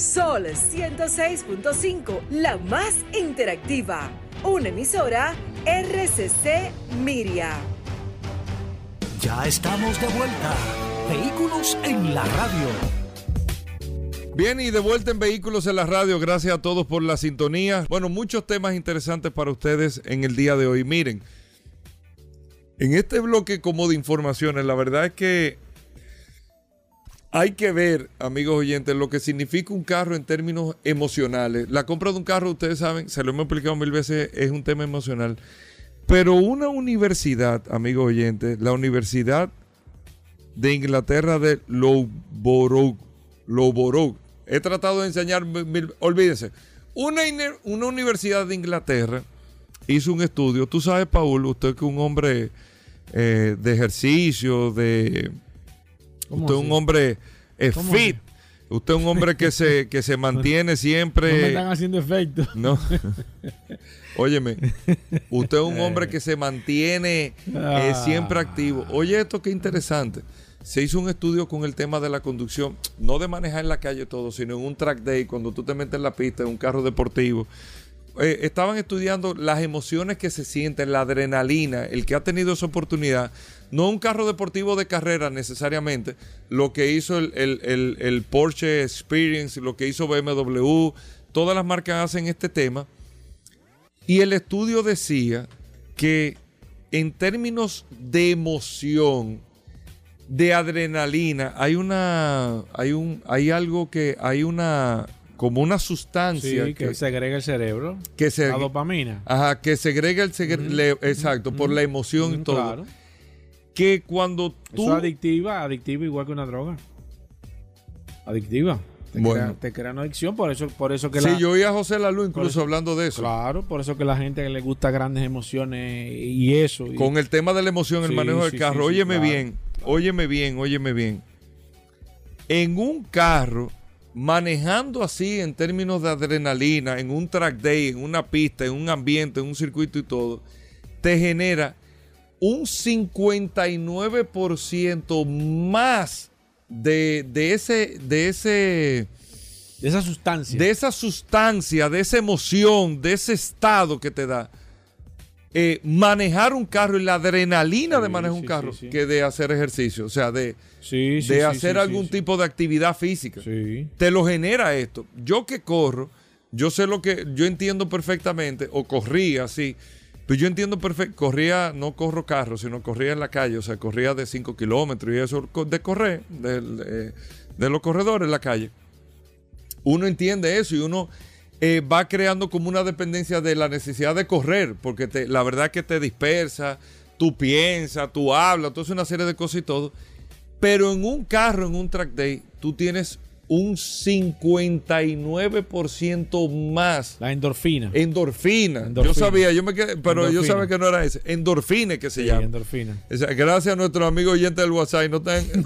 Sol 106.5, la más interactiva. Una emisora RCC Miria. Ya estamos de vuelta. Vehículos en la radio. Bien, y de vuelta en Vehículos en la Radio. Gracias a todos por la sintonía. Bueno, muchos temas interesantes para ustedes en el día de hoy. Miren, en este bloque como de informaciones, la verdad es que hay que ver, amigos oyentes, lo que significa un carro en términos emocionales. La compra de un carro, ustedes saben, se lo hemos explicado mil veces, es un tema emocional. Pero una universidad, amigos oyentes, la Universidad de Inglaterra de Loughborough, Loughborough he tratado de enseñar, olvídense, una, una universidad de Inglaterra hizo un estudio. Tú sabes, Paul, usted que es un hombre eh, de ejercicio, de Usted es un hombre fit. Usted es un hombre que se, que se mantiene siempre. No me están haciendo efecto. No. Óyeme, usted es un hombre que se mantiene eh, ah. siempre activo. Oye, esto qué interesante. Se hizo un estudio con el tema de la conducción, no de manejar en la calle todo, sino en un track day, cuando tú te metes en la pista, en un carro deportivo. Eh, estaban estudiando las emociones que se sienten, la adrenalina, el que ha tenido esa oportunidad no un carro deportivo de carrera necesariamente, lo que hizo el, Porsche Experience, lo que hizo BMW, todas las marcas hacen este tema. Y el estudio decía que en términos de emoción, de adrenalina, hay una, hay un, hay algo que, hay una, como una sustancia que, que, segrega el cerebro, que se, la dopamina. Ajá, que segrega el cerebro, exacto, por la emoción y todo que cuando tú... Eso es adictiva, adictiva igual que una droga. Adictiva. Te, bueno. crea, te una adicción, por eso, por eso que sí, yo oí a José Lalu incluso hablando de eso. Claro, por eso que la gente le gusta grandes emociones y eso. Con el tema de la emoción, el manejo del carro. óyeme bien, óyeme bien, óyeme bien. En un carro, manejando así en términos de adrenalina, en un track day, en una pista, en un ambiente, en un circuito y todo, te genera un 59% más de, ese, de ese... De esa sustancia. De esa sustancia, de esa emoción, de ese estado que te da. Eh, manejar un carro y la adrenalina de manejar un carro que de hacer ejercicio, o sea, de, de hacer algún tipo de actividad física. Te lo genera esto. Yo que corro, yo sé lo que, yo entiendo perfectamente, o corría así, pues yo entiendo perfecto, corría, no corro carro, sino corría en la calle, o sea, corría de 5 kilómetros y eso, de correr, de, los corredores en la calle. Uno entiende eso y uno eh, va creando como una dependencia de la necesidad de correr, porque la verdad que te dispersa, tú piensas, tú hablas, tú haces una serie de cosas y todo. Pero en un carro, en un track day, tú tienes un 59% más. La endorfina. endorfina. Yo sabía, yo me quedé, pero yo sabía que no era ese. Endorfina que se llama. Endorfina. gracias a nuestro amigo oyente del WhatsApp.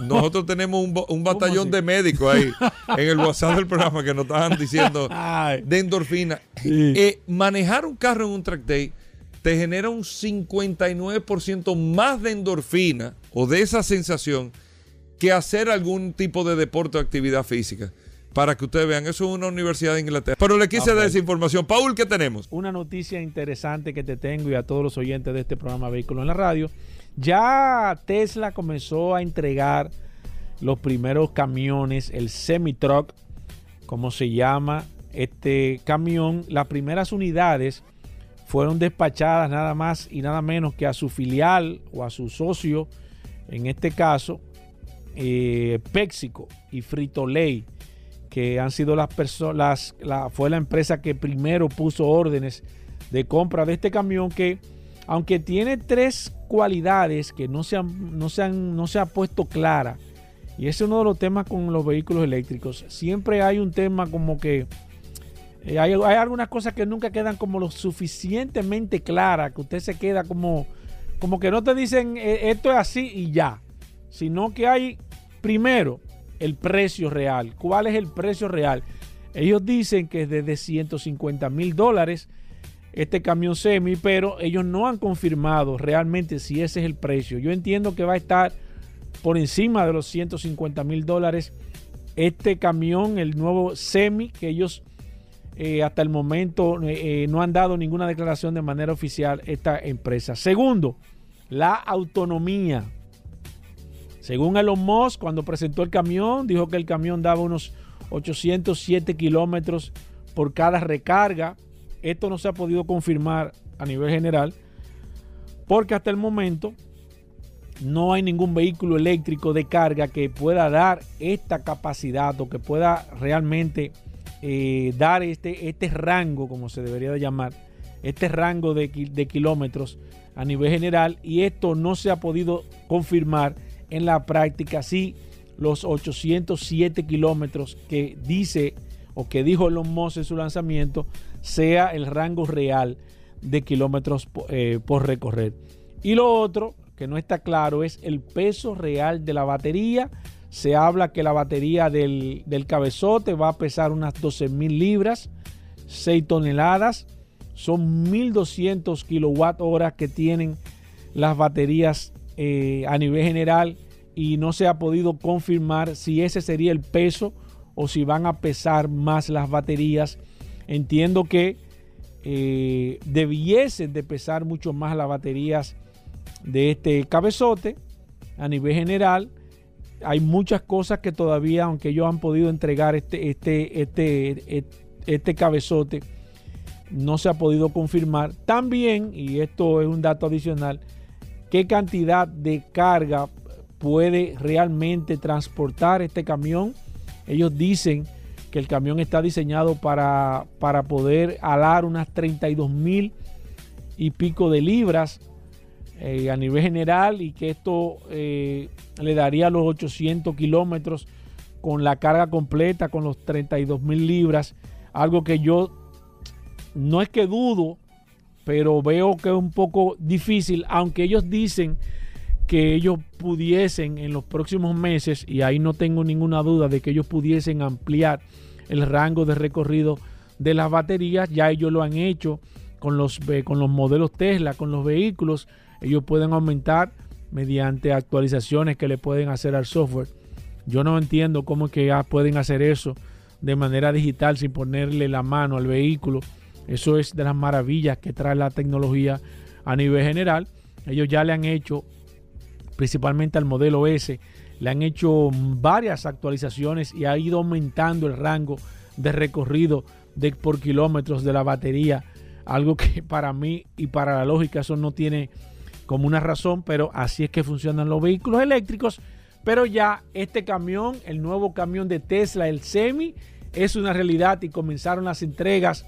nosotros tenemos un, batallón de médicos ahí en el WhatsApp del programa que nos estaban diciendo de endorfina. Eh, manejar un carro en un track day te genera un 59% más de endorfina o de esa sensación que hacer algún tipo de deporte o actividad física. Para que ustedes vean, eso es una universidad de Inglaterra. Pero le quise dar esa información. Paul, ¿qué tenemos? Una noticia interesante que te tengo y a todos los oyentes de este programa Vehículo en la Radio. Ya Tesla comenzó a entregar los primeros camiones, el semi-truck, como se llama este camión. Las primeras unidades fueron despachadas nada más y nada menos que a su filial o a su socio, en este caso, eh, Péxico y Frito Lay, que han sido las personas, fue la empresa que primero puso órdenes de compra de este camión que, aunque tiene tres cualidades que no se, han, no, se no se ha puesto clara, y ese es uno de los temas con los vehículos eléctricos, siempre hay un tema como que eh, hay, hay, algunas cosas que nunca quedan como lo suficientemente claras, que usted se queda como, como que no te dicen eh, esto es así y ya sino que hay primero el precio real. ¿Cuál es el precio real? Ellos dicen que es desde 150 mil dólares este camión semi, pero ellos no han confirmado realmente si ese es el precio. Yo entiendo que va a estar por encima de los 150 mil dólares este camión, el nuevo semi, que ellos eh, hasta el momento eh, eh, no han dado ninguna declaración de manera oficial esta empresa. Segundo, la autonomía. Según Elon Musk, cuando presentó el camión, dijo que el camión daba unos 807 kilómetros por cada recarga. Esto no se ha podido confirmar a nivel general, porque hasta el momento no hay ningún vehículo eléctrico de carga que pueda dar esta capacidad o que pueda realmente eh, dar este, este rango, como se debería de llamar, este rango de, de kilómetros a nivel general. Y esto no se ha podido confirmar en la práctica sí los 807 kilómetros que dice o que dijo Elon Musk en su lanzamiento sea el rango real de kilómetros eh, por recorrer. Y lo otro que no está claro es el peso real de la batería. Se habla que la batería del, del cabezote va a pesar unas 12 mil libras, 6 toneladas. Son 1200 kilowatt horas que tienen las baterías eh, a nivel general y no se ha podido confirmar si ese sería el peso o si van a pesar más las baterías. Entiendo que eh, debiesen de pesar mucho más las baterías de este cabezote a nivel general. Hay muchas cosas que todavía, aunque ellos han podido entregar este, este, este, este cabezote, no se ha podido confirmar. También, y esto es un dato adicional, qué cantidad de carga puede realmente transportar este camión. Ellos dicen que el camión está diseñado para, para poder alar unas 32 mil y pico de libras eh, a nivel general y que esto eh, le daría los 800 kilómetros con la carga completa, con los 32 mil libras. Algo que yo no es que dudo, pero veo que es un poco difícil, aunque ellos dicen que ellos pudiesen en los próximos meses, y ahí no tengo ninguna duda de que ellos pudiesen ampliar el rango de recorrido de las baterías, ya ellos lo han hecho con los, con los modelos Tesla, con los vehículos, ellos pueden aumentar mediante actualizaciones que le pueden hacer al software. Yo no entiendo cómo que ya pueden hacer eso de manera digital sin ponerle la mano al vehículo eso es de las maravillas que trae la tecnología a nivel general. Ellos ya le han hecho, principalmente al modelo S, le han hecho varias actualizaciones y ha ido aumentando el rango de recorrido de, por kilómetros de la batería. Algo que para mí y para la lógica eso no tiene como una razón, pero así es que funcionan los vehículos eléctricos. Pero ya este camión, el nuevo camión de Tesla, el Semi, es una realidad y comenzaron las entregas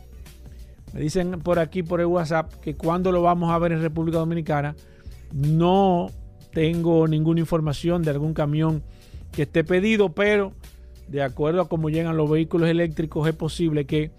me dicen por aquí, por el WhatsApp, que cuando lo vamos a ver en República Dominicana, no tengo ninguna información de algún camión que esté pedido, pero de acuerdo a cómo llegan los vehículos eléctricos, es posible que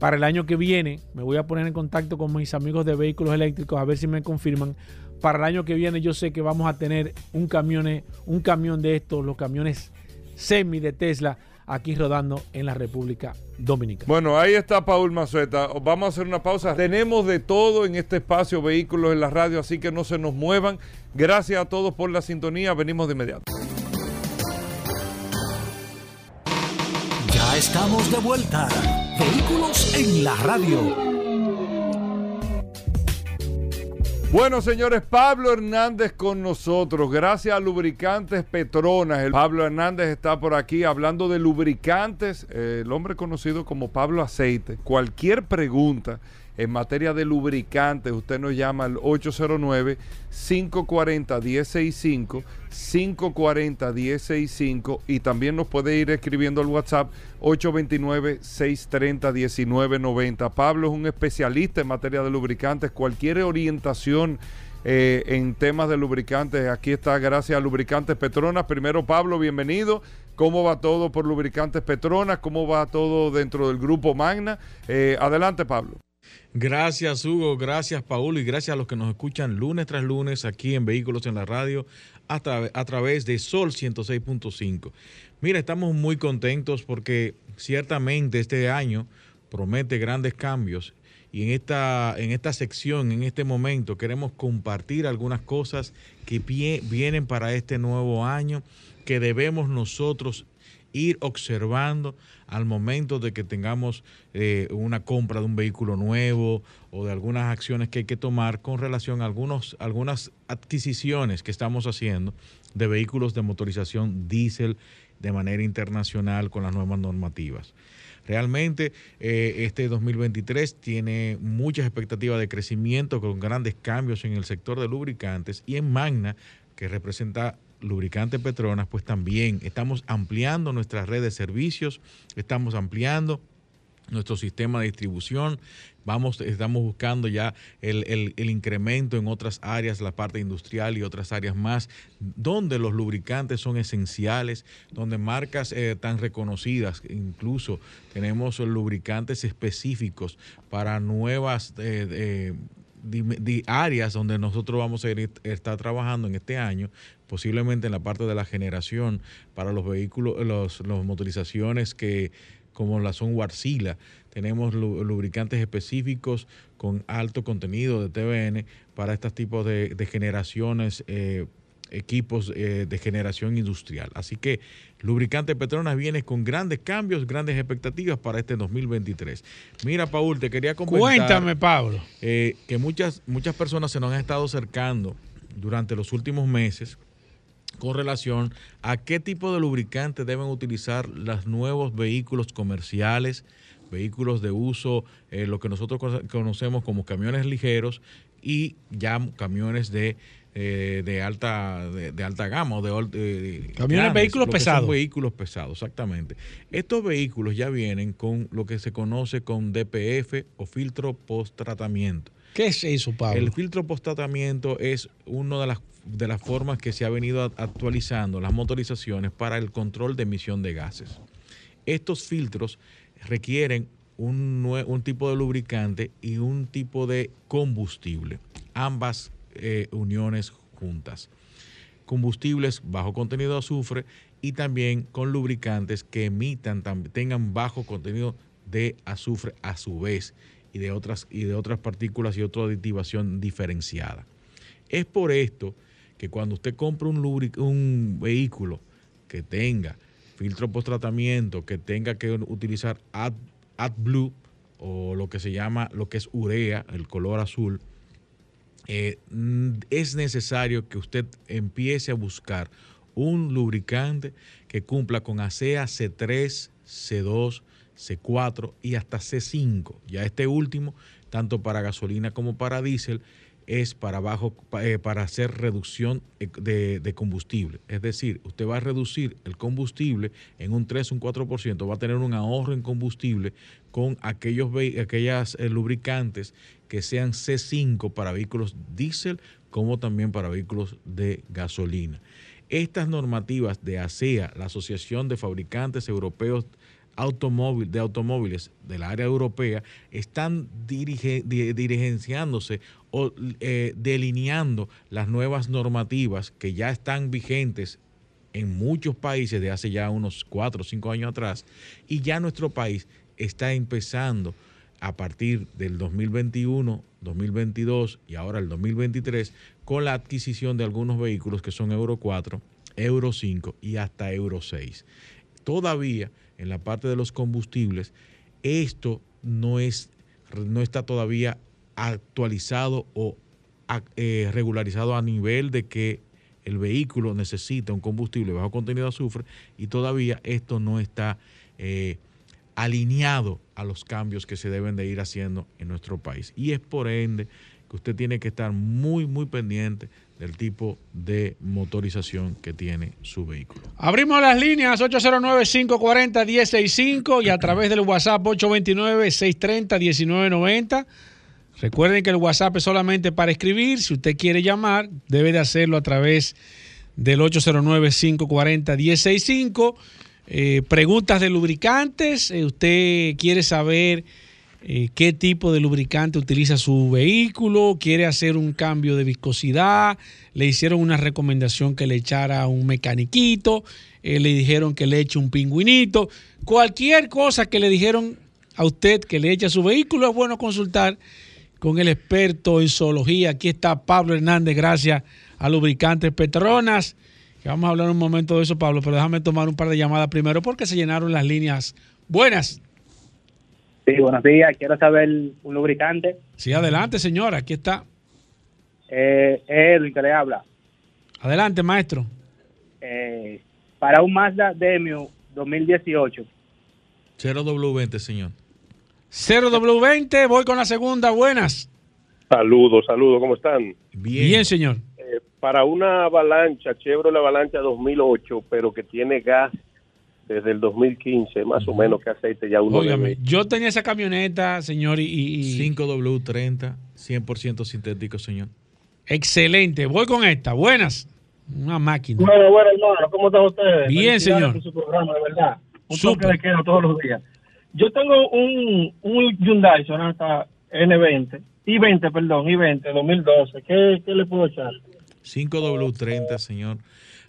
para el año que viene, me voy a poner en contacto con mis amigos de vehículos eléctricos a ver si me confirman. Para el año que viene yo sé que vamos a tener un camión, un camión de estos, los camiones semi de Tesla, aquí rodando en la República Dominicana. Bueno, ahí está Paul Mazueta. Vamos a hacer una pausa. Tenemos de todo en este espacio Vehículos en la Radio, así que no se nos muevan. Gracias a todos por la sintonía. Venimos de inmediato. Ya estamos de vuelta. Vehículos en la Radio. Bueno, señores, Pablo Hernández con nosotros. Gracias a Lubricantes Petronas. El Pablo Hernández está por aquí hablando de lubricantes. Eh, el hombre conocido como Pablo Aceite. Cualquier pregunta en materia de lubricantes, usted nos llama al 809-540-1065, 540-1065 y también nos puede ir escribiendo al WhatsApp 829-630-1990. Pablo es un especialista en materia de lubricantes. Cualquier orientación eh, en temas de lubricantes, aquí está gracias a Lubricantes Petronas. Primero, Pablo, bienvenido. ¿Cómo va todo por Lubricantes Petronas? ¿Cómo va todo dentro del grupo Magna? Eh, adelante, Pablo. Gracias Hugo, gracias Paul. Y gracias a los que nos escuchan lunes tras lunes aquí en Vehículos en la Radio a, a través de Sol 106.5. Mira, estamos muy contentos porque ciertamente este año promete grandes cambios. Y en esta, en esta sección, en este momento, queremos compartir algunas cosas que vienen para este nuevo año que debemos nosotros ir observando al momento de que tengamos eh, una compra de un vehículo nuevo o de algunas acciones que hay que tomar con relación a algunos, algunas adquisiciones que estamos haciendo de vehículos de motorización diésel de manera internacional con las nuevas normativas. Realmente eh, este 2023 tiene muchas expectativas de crecimiento con grandes cambios en el sector de lubricantes y en Magna, que representa Lubricante Petronas, pues también estamos ampliando nuestra red de servicios, estamos ampliando nuestro sistema de distribución. Vamos, estamos buscando ya el, incremento en otras áreas, la parte industrial y otras áreas más, donde los lubricantes son esenciales, donde marcas eh, tan reconocidas, incluso tenemos lubricantes específicos para nuevas eh, áreas donde nosotros vamos a estar trabajando en este año, posiblemente en la parte de la generación para los vehículos, los, motorizaciones que como la son Warcila, tenemos lubricantes específicos con alto contenido de TBN para estos tipos de, generaciones, eh, equipos eh, de generación industrial. Así que Lubricante Petronas viene con grandes cambios, grandes expectativas para este 2023. Mira, Paul, te quería comentar. Cuéntame, Pablo. Eh, que muchas, muchas personas se nos han estado acercando durante los últimos meses con relación a qué tipo de lubricante deben utilizar los nuevos vehículos comerciales, vehículos de uso, eh, lo que nosotros conocemos como camiones ligeros y ya camiones de, eh, de alta de, alta gama o de, camiones vehículos pesados. vehículos pesados exactamente. Estos vehículos ya vienen con lo que se conoce con DPF o filtro post tratamiento ¿Qué es eso, Pablo? El filtro post tratamiento es una de las de las formas que se ha venido actualizando las motorizaciones para el control de emisión de gases. Estos filtros requieren un, un tipo de lubricante y un tipo de combustible, ambas eh, uniones juntas. Combustibles bajo contenido de azufre y también con lubricantes que emitan, tengan bajo contenido de azufre a su vez y de otras, y de otras partículas y otra aditivación diferenciada. Es por esto que cuando usted compra un, un vehículo que tenga filtro post tratamiento, que tenga que utilizar AdBlue o lo que se llama, lo que es urea, el color azul, eh, es necesario que usted empiece a buscar un lubricante que cumpla con ASEA C3, C2, C4 y hasta C5. Ya este último, tanto para gasolina como para diésel, es para, bajo, eh, para hacer reducción eh, de, combustible. Es decir, usted va a reducir el combustible en un 3, un 4%, va a tener un ahorro en combustible con aquellos aquellas eh, lubricantes que sean C5 para vehículos diésel como también para vehículos de gasolina. Estas normativas de ASEA, la Asociación de Fabricantes Europeos automóvil, de automóviles del área europea están dirigenciándose o eh, delineando las nuevas normativas que ya están vigentes en muchos países de hace ya unos cuatro o cinco años atrás y ya nuestro país está empezando a partir del 2021, 2022 y ahora el 2023 con la adquisición de algunos vehículos que son Euro 4, Euro 5 y hasta Euro 6. Todavía en la parte de los combustibles, esto no, es, no está todavía actualizado o eh, regularizado a nivel de que el vehículo necesita un combustible bajo contenido de azufre y todavía esto no está eh, alineado a los cambios que se deben de ir haciendo en nuestro país. Y es por ende que usted tiene que estar muy, muy pendiente del tipo de motorización que tiene su vehículo. Abrimos las líneas 809-540-165 y a través del WhatsApp 829-630-1990. Recuerden que el WhatsApp es solamente para escribir. Si usted quiere llamar, debe de hacerlo a través del 809-540-165. Eh, preguntas de lubricantes. Usted quiere saber eh, qué tipo de lubricante utiliza su vehículo, quiere hacer un cambio de viscosidad, le hicieron una recomendación que le echara un mecaniquito, eh, le dijeron que le eche un pingüinito, cualquier cosa que le dijeron a usted que le eche a su vehículo es bueno consultar con el experto en zoología. Aquí está Pablo Hernández, gracias a Lubricantes Petronas. vamos a hablar un momento de eso, Pablo, pero déjame tomar un par de llamadas primero porque se llenaron las líneas. Buenas. Sí, buenos días. Quiero saber un lubricante. Sí, adelante, señora. Aquí está. Eh, Edwin, que le habla. Adelante, maestro. Eh, para un Mazda Demio 2018. 0W20, señor. 0W20, voy con la segunda. Buenas. Saludos, saludos. ¿Cómo están? Bien, señor. Eh, para una avalancha, Chevrolet Avalancha 2008, pero que tiene gas desde el 2015, más o menos, que aceite ya uno. Óigame, yo tenía esa camioneta, señor, y. 5W30, 100% sintético, señor. Excelente. Voy con esta. Buenas. Una máquina. Bueno, bueno, hermano. ¿Cómo están ustedes? Bien, señor. su programa, de verdad. Un toque de queda todos los días. Yo tengo un, un Hyundai Sonata N20, I20, perdón, I20, 2012. ¿Qué, qué le puedo echar? 5W30, señor.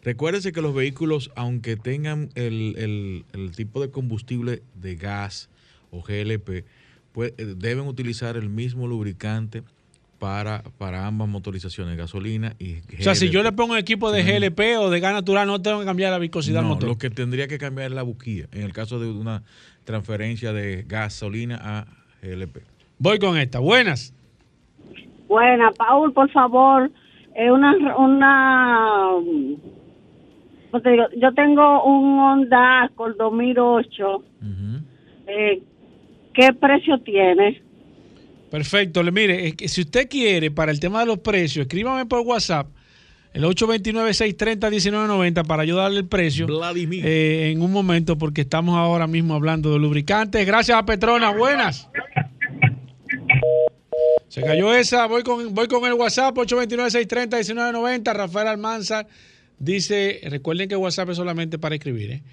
Recuérdese que los vehículos, aunque tengan el, tipo de combustible de gas o GLP, pues, eh, deben utilizar el mismo lubricante para, para ambas motorizaciones, gasolina y GLP. O sea, si yo le pongo un equipo de GLP o de gas natural, no tengo que cambiar la viscosidad del motor. Lo que tendría que cambiar es la buquilla, en el caso de una transferencia de gasolina a GLP. Voy con esta. Buenas. Buenas, Paul, por favor. Es una, una pues yo tengo un Honda Accord 2008. Eh, ¿Qué precio tiene? Perfecto. Le mire, si usted quiere, para el tema de los precios, escríbame por WhatsApp el 829-630-1990 para ayudarle el precio eh, en un momento porque estamos ahora mismo hablando de lubricantes. Gracias a Petrona, buenas. Se cayó esa, voy con, voy con el WhatsApp 829-630-1990, Rafael Almanzar. Dice, recuerden que WhatsApp es solamente para escribir. ¿eh?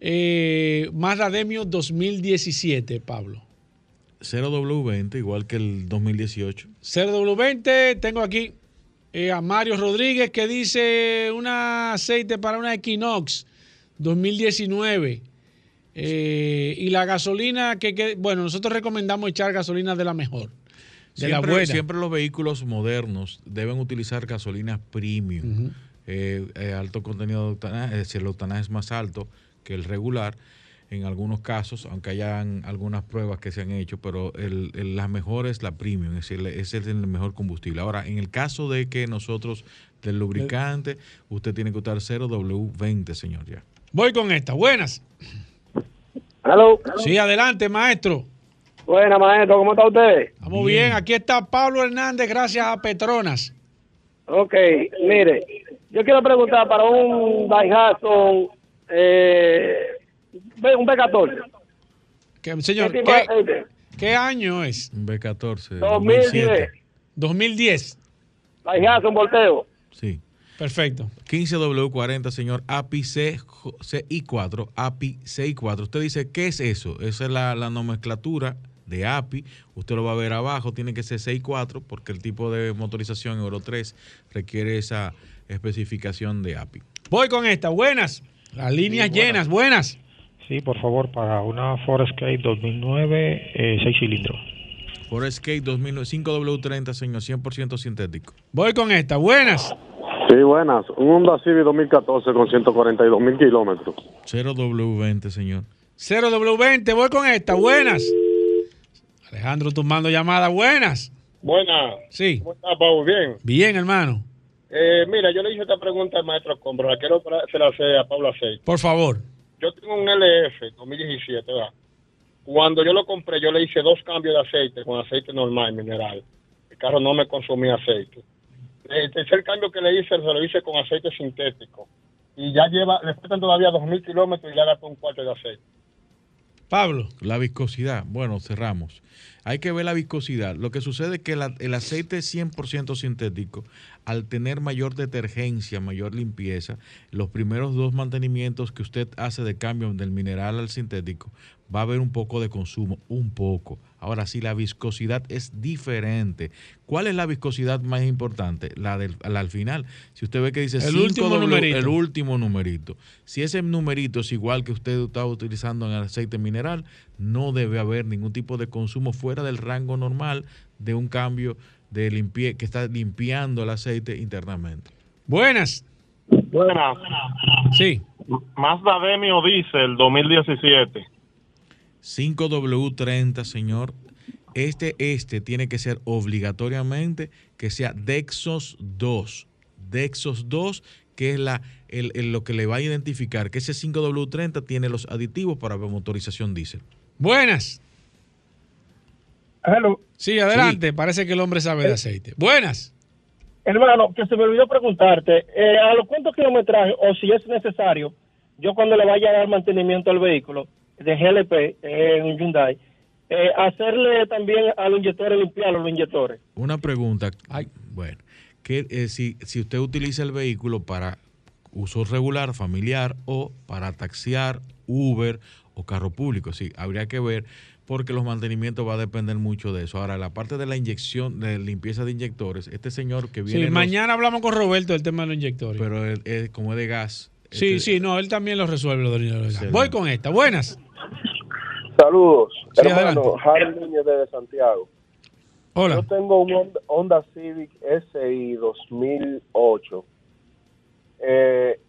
Eh, Mazda Demio 2017, Pablo. 0W20, igual que el 2018. 0W20, tengo aquí eh, a Mario Rodríguez que dice un aceite para una Equinox 2019. y la gasolina que, bueno, nosotros recomendamos echar gasolina de la mejor. De siempre, la buena. siempre los vehículos modernos deben utilizar gasolina premium. Eh, eh, alto contenido de octanaje, es decir, el octanaje es más alto que el regular en algunos casos, aunque hayan algunas pruebas que se han hecho, pero el, la mejor es la premium, es decir, ese es el mejor combustible. Ahora, en el caso de que nosotros del lubricante, usted tiene que usar 0W20, señor, ya. Voy con esta, buenas. Hello. Sí, adelante, maestro. Buenas, maestro, ¿cómo está usted? Estamos bien. aquí está Pablo Hernández, gracias a Petronas. Ok, mire, yo quiero preguntar para un Daihatsu, eh, un B14. ¿Qué, señor, ¿qué, año es? Un B14. 2010. 2010. Daihatsu, un volteo. Sí. Perfecto. 15W40, señor, API CI4, API CI4. Usted dice, ¿qué es eso? Esa es la, la nomenclatura de API. Usted lo va a ver abajo, tiene que ser CI4 porque el tipo de motorización Euro 3 requiere esa especificación de API. Voy con esta, buenas. Las líneas llenas, buenas. Sí, por favor, para una Ford Escape 2009, eh, 6 cilindros. Ford Escape 2009, 5W30, señor, 100% sintético. Voy con esta, buenas. Sí, buenas. Un Honda Civic 2014 con 142 mil kilómetros. 0W20, señor. 0W20, voy con esta, buenas. Alejandro tomando llamada, buenas. Buenas. Sí. ¿Cómo está, Pau? Bien. Bien, hermano. Eh, mira, yo le hice esta pregunta al maestro Combro, la quiero se la hacer a Pablo Aceite. Por favor. Yo tengo un LF 2017, ¿verdad? Cuando yo lo compré, yo le hice dos cambios de aceite con aceite normal, mineral. El carro no me consumía aceite. El tercer cambio que le hice, se lo hice con aceite sintético. Y ya lleva, le faltan todavía 2.000 kilómetros y ya gastó un cuarto de aceite. Pablo. La viscosidad. Bueno, cerramos. Hay que ver la viscosidad. Lo que sucede es que la- el aceite 100% sintético, al tener mayor detergencia, mayor limpieza, los primeros dos mantenimientos que usted hace de cambio del mineral al sintético, va a haber un poco de consumo, un poco. Ahora sí, la viscosidad es diferente. ¿Cuál es la viscosidad más importante? La del la al final. Si usted ve que dice El 5W, último numerito. el último numerito. Si ese numerito es igual que usted está utilizando en el aceite mineral, no debe haber ningún tipo de consumo fuera del rango normal de un cambio de limpie que está limpiando el aceite internamente. Buenas. Buenas. Sí. Mazda Demi o Diesel 2017. 5W30, señor. Este, este tiene que ser obligatoriamente que sea Dexos 2. Dexos 2, que es la, el- el- lo que le va a identificar que ese 5W30 tiene los aditivos para motorización diésel. Buenas. Hello. Sí, adelante. Parece que el hombre sabe de aceite. Buenas. Hermano, que se me olvidó preguntarte, eh, a los cuántos kilometrajes, o si es necesario, yo cuando le vaya a dar mantenimiento al vehículo de GLP eh, en un Hyundai, eh, hacerle también a los inyectores, limpiarlo los inyectores. Una pregunta. Bueno, que eh, si, si usted utiliza el vehículo para uso regular, familiar o para taxiar, Uber o carro público, sí, habría que ver porque los mantenimientos va a depender mucho de eso. Ahora, la parte de la inyección, de limpieza de inyectores, este señor que viene... Sí, los- mañana hablamos con Roberto del tema de los inyectores. pero él- él, como es de gas. sí, este- sí, no, él también lo resuelve lo. Sí. Voy con esta. Buenas. Saludos, Sí, hermano. Harry Núñez de Santiago. Hola. Yo tengo un Honda, Honda Civic SI 2008. Eh,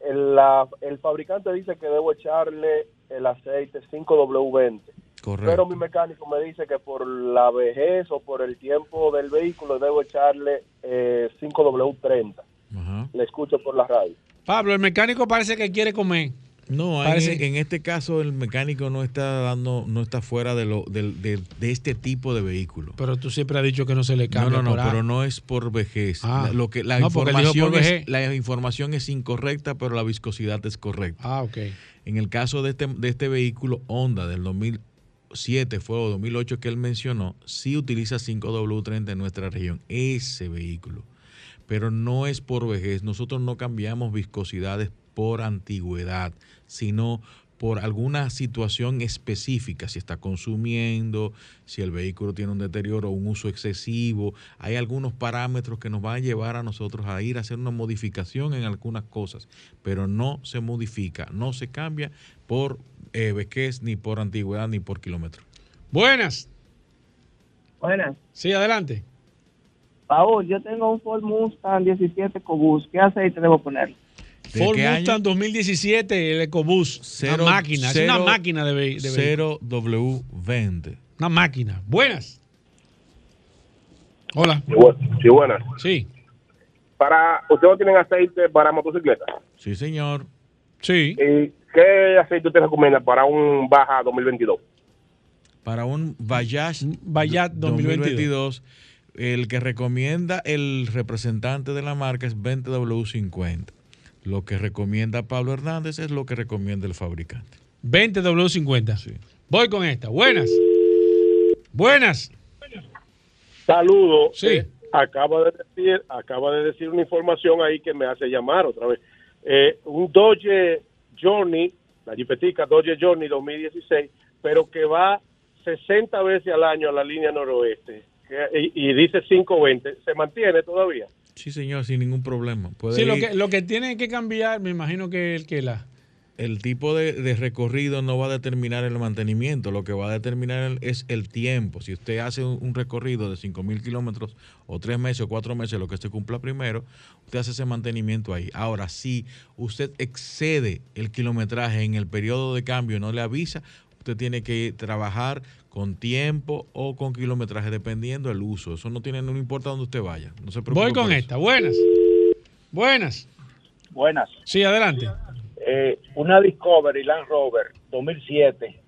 el, la- el fabricante dice que debo echarle el aceite 5W20. Correcto. Pero mi mecánico me dice que por la vejez o por el tiempo del vehículo debo echarle eh, 5W30. Le escucho por la radio. Pablo, el mecánico parece que quiere comer. No, en, Parece- en este caso el mecánico no está dando, no está fuera de lo del- de, de este tipo de vehículo. Pero tú siempre has dicho que no se le No, cambia. no, no, por A. pero no es por vejez. Ah. La- lo que la No, información es, la información es incorrecta, pero la viscosidad es correcta. Ah, ok. En el caso de este, de este vehículo Honda del 2007 fue o 2008 que él mencionó, sí utiliza 5W30 en nuestra región, ese vehículo. Pero no es por vejez. Nosotros no cambiamos viscosidades por antigüedad, sino por alguna situación específica, si está consumiendo, si el vehículo tiene un deterioro o un uso excesivo, hay algunos parámetros que nos van a llevar a nosotros a ir a hacer una modificación en algunas cosas, pero no se modifica, no se cambia por eh, vejez, ni por antigüedad, ni por kilómetro. Buenas. Buenas. Sí, adelante. Paul, yo tengo un Ford Mustang 17 Cobus. ¿Qué aceite debo poner? ¿De Ford Mustang 2017, el EcoBoost. Cero- una máquina, es cero- una máquina de, de vehículo. 0W20. Una máquina. Buenas. Hola. Sí, bu- sí, buenas. Sí. Para, ¿Ustedes no tienen aceite para motocicleta? Sí, señor. Sí. ¿Y qué aceite usted recomienda para un Baja 2022? Para un Bayash Bayat 2022. el que recomienda el representante de la marca es 20W50. Lo que recomienda Pablo Hernández es lo que recomienda el fabricante. 20W50. Voy con esta. Buenas. Buenas. Saludos. Sí. Eh, acaba de decir, acaba de decir una información ahí que me hace llamar otra vez. Eh, un Dodge Journey, la Jipetica Dodge Journey 2016, pero que va 60 veces al año a la línea noroeste y, dice 520, ¿se mantiene todavía? Sí, señor, sin ningún problema. sí, lo que, lo que tiene que cambiar, me imagino que, el que la el tipo de, recorrido no va a determinar el mantenimiento, lo que va a determinar es el tiempo. Si usted hace un, recorrido de 5.000 kilómetros o tres meses o cuatro meses, lo que se cumpla primero, usted hace ese mantenimiento ahí. Ahora, si usted excede el kilometraje en el periodo de cambio y no le avisa, usted tiene que trabajar con tiempo o con kilometraje, dependiendo del uso. Eso no tiene, no importa dónde usted vaya. No se Voy con esta. Buenas. Buenas. Buenas. Sí, adelante. Eh, una Discovery Land Rover 2007.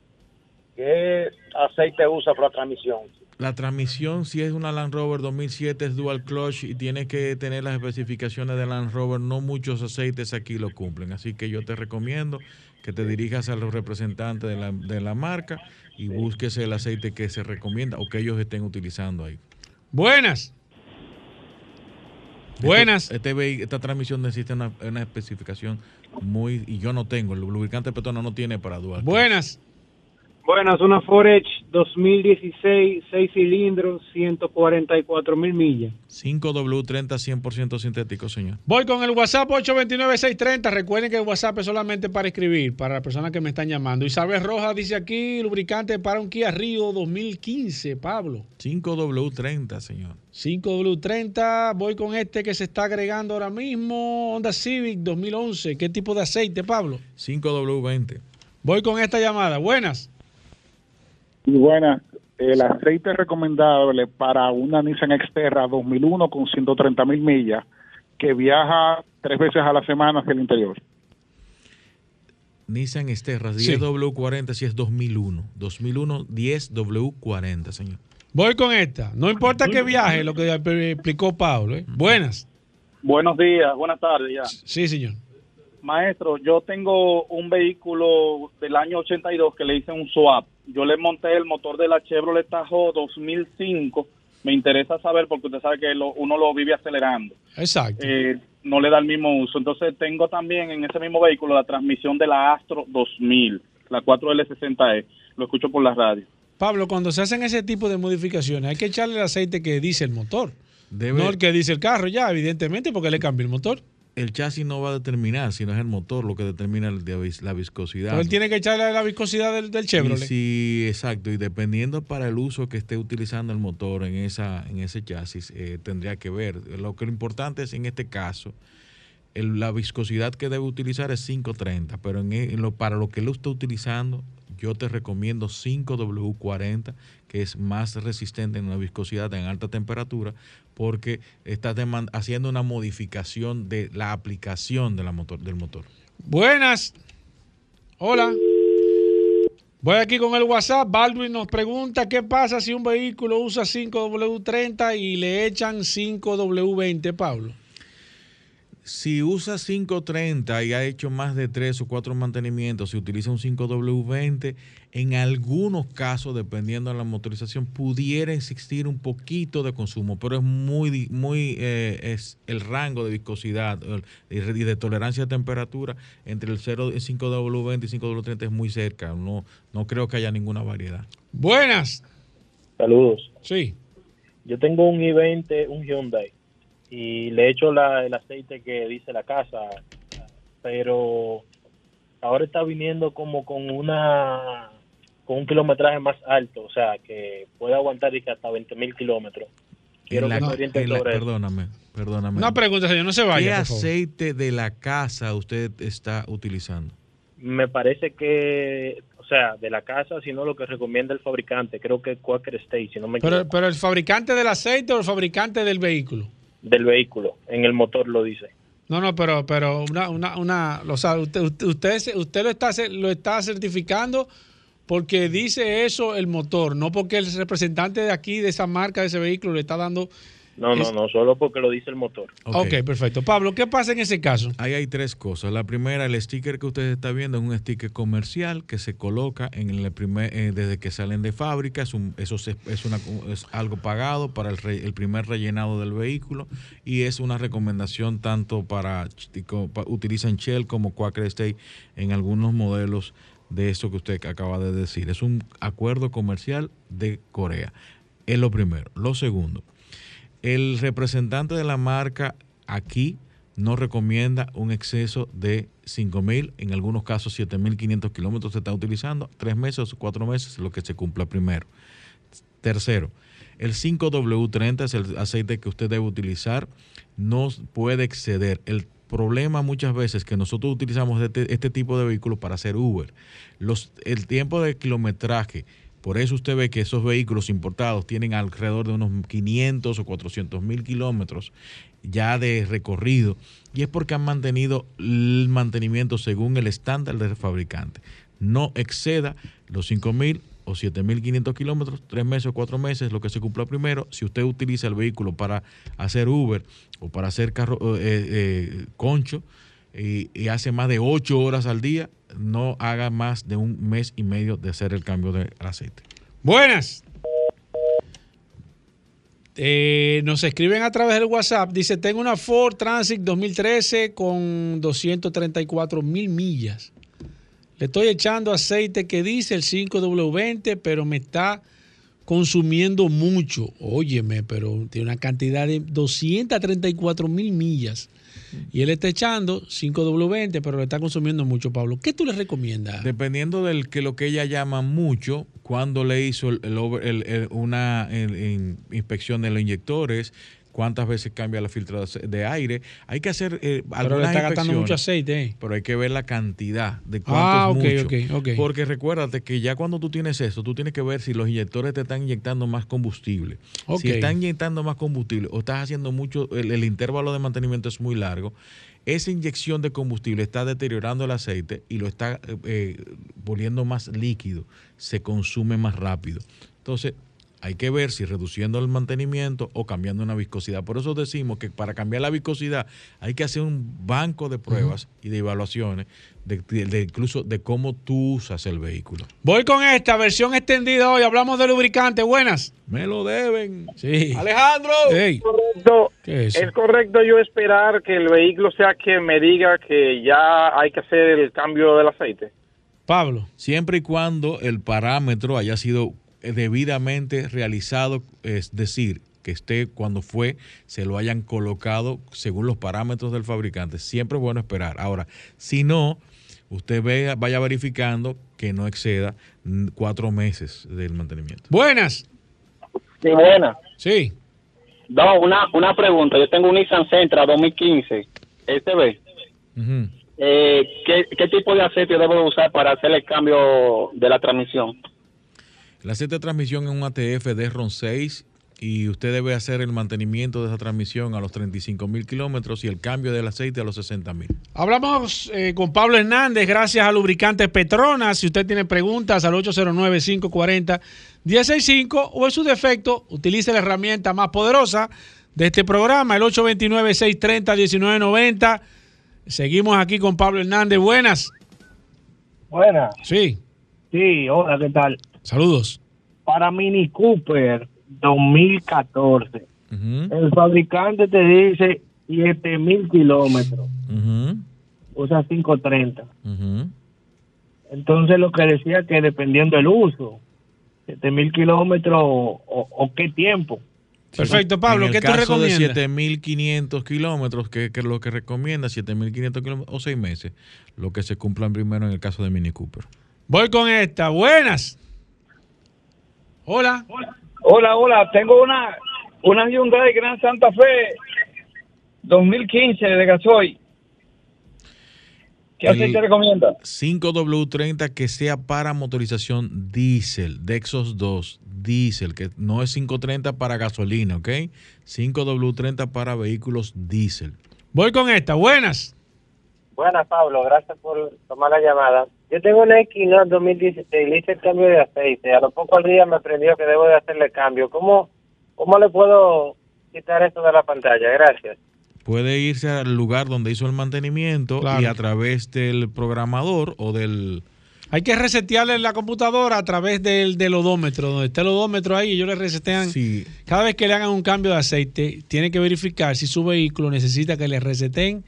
¿Qué aceite usa para la transmisión? La transmisión, si es una Land Rover 2007, es dual clutch y tiene que tener las especificaciones de Land Rover. No muchos aceites aquí lo cumplen. Así que yo te recomiendo que te dirijas a los representantes de la, de la marca y busques el aceite que se recomienda o que ellos estén utilizando ahí. Buenas. Buenas. Este, esta transmisión necesita una, una especificación muy y yo no tengo, el lubricante Petona no tiene para dual. Buenas. Buenas, una Forage 2016, 6 cilindros, 144 mil millas. 5W30, 100% sintético, señor. Voy con el WhatsApp 829-630. Recuerden que el WhatsApp es solamente para escribir, para las personas que me están llamando. Isabel Roja dice aquí, lubricante para un Kia Río 2015, Pablo. 5W30, señor. 5W30, voy con este que se está agregando ahora mismo, Honda Civic 2011. ¿Qué tipo de aceite, Pablo? 5W20. Voy con esta llamada. Buenas. Y buenas. El aceite recomendable para una Nissan Xterra 2001 con 130 mil millas que viaja tres veces a la semana hacia el interior. Nissan Xterra 10W40 si es 2001. 2001 10W40, señor. Voy con esta. No importa que viaje, lo que explicó Pablo. ¿eh? Buenas. Buenos días, buenas tardes ya. Sí, señor. Maestro, yo tengo un vehículo del año 82 que le hice un swap. Yo le monté el motor de la Chevrolet Tahoe 2005. Me interesa saber porque usted sabe que uno lo vive acelerando. Exacto. Eh, no le da el mismo uso. Entonces tengo también en ese mismo vehículo la transmisión de la Astro 2000, la 4L60E. Lo escucho por la radio. Pablo, cuando se hacen ese tipo de modificaciones, hay que echarle el aceite que dice el motor. No el que dice el carro, ya, evidentemente, porque le cambia el motor el chasis no va a determinar, sino es el motor lo que determina la viscosidad. él tiene que echarle la viscosidad del, del Chevrolet. Sí, exacto. Y dependiendo para el uso que esté utilizando el motor en esa en ese chasis, eh, tendría que ver. Lo que lo importante es en este caso, la viscosidad que debe utilizar es 530, pero en, e, lo, para lo que él está utilizando, yo te recomiendo 5W40, que es más resistente en la viscosidad en alta temperatura, porque estás haciendo una modificación de la aplicación de la motor, del motor. Buenas. Hola. Voy aquí con el WhatsApp. Baldwin nos pregunta qué pasa si un vehículo usa 5W30 y le echan 5W20, Pablo si usa 530 y ha hecho más de tres o cuatro mantenimientos, si utiliza un 5W20, en algunos casos, dependiendo de la motorización, pudiera existir un poquito de consumo, pero es muy, muy, eh, es el rango de viscosidad y de tolerancia a temperatura entre el 0, 5W20 y 5W30 es muy cerca. No, no creo que haya ninguna variedad. Buenas. Saludos. Sí. Yo tengo un i20, un Hyundai y le echo la, el aceite que dice la casa, pero ahora está viniendo como con una con un kilometraje más alto, o sea, que puede aguantar y que hasta 20 mil kilómetros. Quiero que oriente sobre Perdóname, perdóname. Una pregunta, señor, no se vaya. ¿Qué aceite de la casa usted está utilizando? Me parece que, o sea, de la casa, sino lo que recomienda el fabricante. Creo que Quaker State, si no me pero, pero el fabricante del aceite o el fabricante del vehículo? Del vehículo, en el motor lo dice. No, no, pero, pero una, una, una o sea, usted, usted, usted lo está, lo está certificando porque dice eso el motor, no porque el representante de aquí, de esa marca, de ese vehículo, le está dando No, no, no, solo porque lo dice el motor. ok, perfecto. Pablo, ¿qué pasa en ese caso? Ahí hay tres cosas. La primera, el sticker que usted está viendo es un sticker comercial que se coloca en el primer, eh, desde que salen de fábrica. Es un, eso es, una, es algo pagado para el, el, primer rellenado del vehículo y es una recomendación tanto para, utilizan Shell como Quaker State en algunos modelos de eso que usted acaba de decir. Es un acuerdo comercial de Corea. Es lo primero. Lo segundo, el representante de la marca aquí no recomienda un exceso de 5.000, en algunos casos 7.500 kilómetros se está utilizando, tres meses o cuatro meses, lo que se cumpla primero. Tercero, el 5W30 es el aceite que usted debe utilizar, no puede exceder. El problema muchas veces que nosotros utilizamos este, este tipo de vehículos para hacer Uber, los, el tiempo de kilometraje por eso usted ve que esos vehículos importados tienen alrededor de unos 500 o 400 mil kilómetros ya de recorrido y es porque han mantenido el mantenimiento según el estándar del fabricante. No exceda los 5 mil o 7.500 kilómetros, tres meses o cuatro meses, lo que se cumpla primero. Si usted utiliza el vehículo para hacer Uber o para hacer carro, eh, eh, concho y, hace más de ocho horas al día, no haga más de un mes y medio de hacer el cambio del aceite. Buenas. Eh, nos escriben a través del WhatsApp. Dice, tengo una Ford Transit 2013 con 234 mil millas. Le estoy echando aceite que dice el 5W20, pero me está consumiendo mucho. Óyeme, pero tiene una cantidad de 234 mil millas. Y él está echando 5W20, pero le está consumiendo mucho, Pablo. ¿Qué tú le recomiendas? Dependiendo del que lo que ella llama mucho, cuando le hizo una inspección de los inyectores, cuántas veces cambia la filtración de aire. Hay que hacer eh, pero le está gastando mucho aceite. Eh. Pero hay que ver la cantidad de cuánto ah, es mucho. Porque recuérdate que ya cuando tú tienes eso, tú tienes que ver si los inyectores te están inyectando más combustible. Si están inyectando más combustible o estás haciendo mucho, el, intervalo de mantenimiento es muy largo, esa inyección de combustible está deteriorando el aceite y lo está eh, eh volviendo más líquido, se consume más rápido. Entonces, hay que ver si reduciendo el mantenimiento o cambiando una viscosidad. Por eso decimos que para cambiar la viscosidad hay que hacer un banco de pruebas y de evaluaciones de, incluso de cómo tú usas el vehículo. Voy con esta versión extendida hoy. Hablamos de lubricante. Buenas. Me lo deben. Sí. Alejandro. Es, correcto, es, correcto yo esperar que el vehículo sea que me diga que ya hay que hacer el cambio del aceite. Pablo. Siempre y cuando el parámetro haya sido debidamente realizado, es decir, que esté cuando fue, se lo hayan colocado según los parámetros del fabricante. Siempre es bueno esperar. Ahora, si no, usted vea, vaya verificando que no exceda cuatro meses del mantenimiento. Buenas. Sí, buenas. Sí. No, una, una pregunta. Yo tengo un Nissan Sentra 2015, este ve. Eh, ¿qué, ¿Qué tipo de aceite debo usar para hacer el cambio de la transmisión? El aceite de transmisión es un ATF de RON 6 y usted debe hacer el mantenimiento de esa transmisión a los 35 mil kilómetros y el cambio del aceite a los 60 mil. Hablamos eh, con Pablo Hernández gracias a Lubricantes Petronas. Si usted tiene preguntas al 809-540-165 o en su defecto, utilice la herramienta más poderosa de este programa, el 829-630-1990. Seguimos aquí con Pablo Hernández. Buenas. Buenas. Sí. Sí, hola, ¿qué tal? Saludos. Para Mini Cooper 2014, el fabricante te dice 7000 kilómetros. Usa 530. Entonces lo que decía que dependiendo del uso, 7000 kilómetros o, qué tiempo. Perfecto, Pablo, ¿qué te recomiendas? de 7500 kilómetros, que, es lo que recomienda, 7500 kilómetros o seis meses, lo que se cumplan primero en el caso de Mini Cooper. Voy con esta. Buenas. Hola. Hola, hola. Tengo una, una Hyundai Gran Santa Fe 2015 de gasoil. ¿Qué aceite recomienda? 5W30 que sea para motorización diésel, Dexos 2, diésel, que no es 530 para gasolina, ¿ok? 5W30 para vehículos diésel. Voy con esta, buenas. Buenas, Pablo, gracias por tomar la llamada. Yo tengo una Equinox 2016, le hice el cambio de aceite. A lo poco al día me aprendió que debo de hacerle cambio. ¿Cómo, cómo le puedo quitar esto de la pantalla. Gracias. Puede irse al lugar donde hizo el mantenimiento y a través del programador o del... Hay que resetearle la computadora a través del, del odómetro, donde está el odómetro ahí, ellos le resetean. Cada vez que le hagan un cambio de aceite, tiene que verificar si su vehículo necesita que le reseten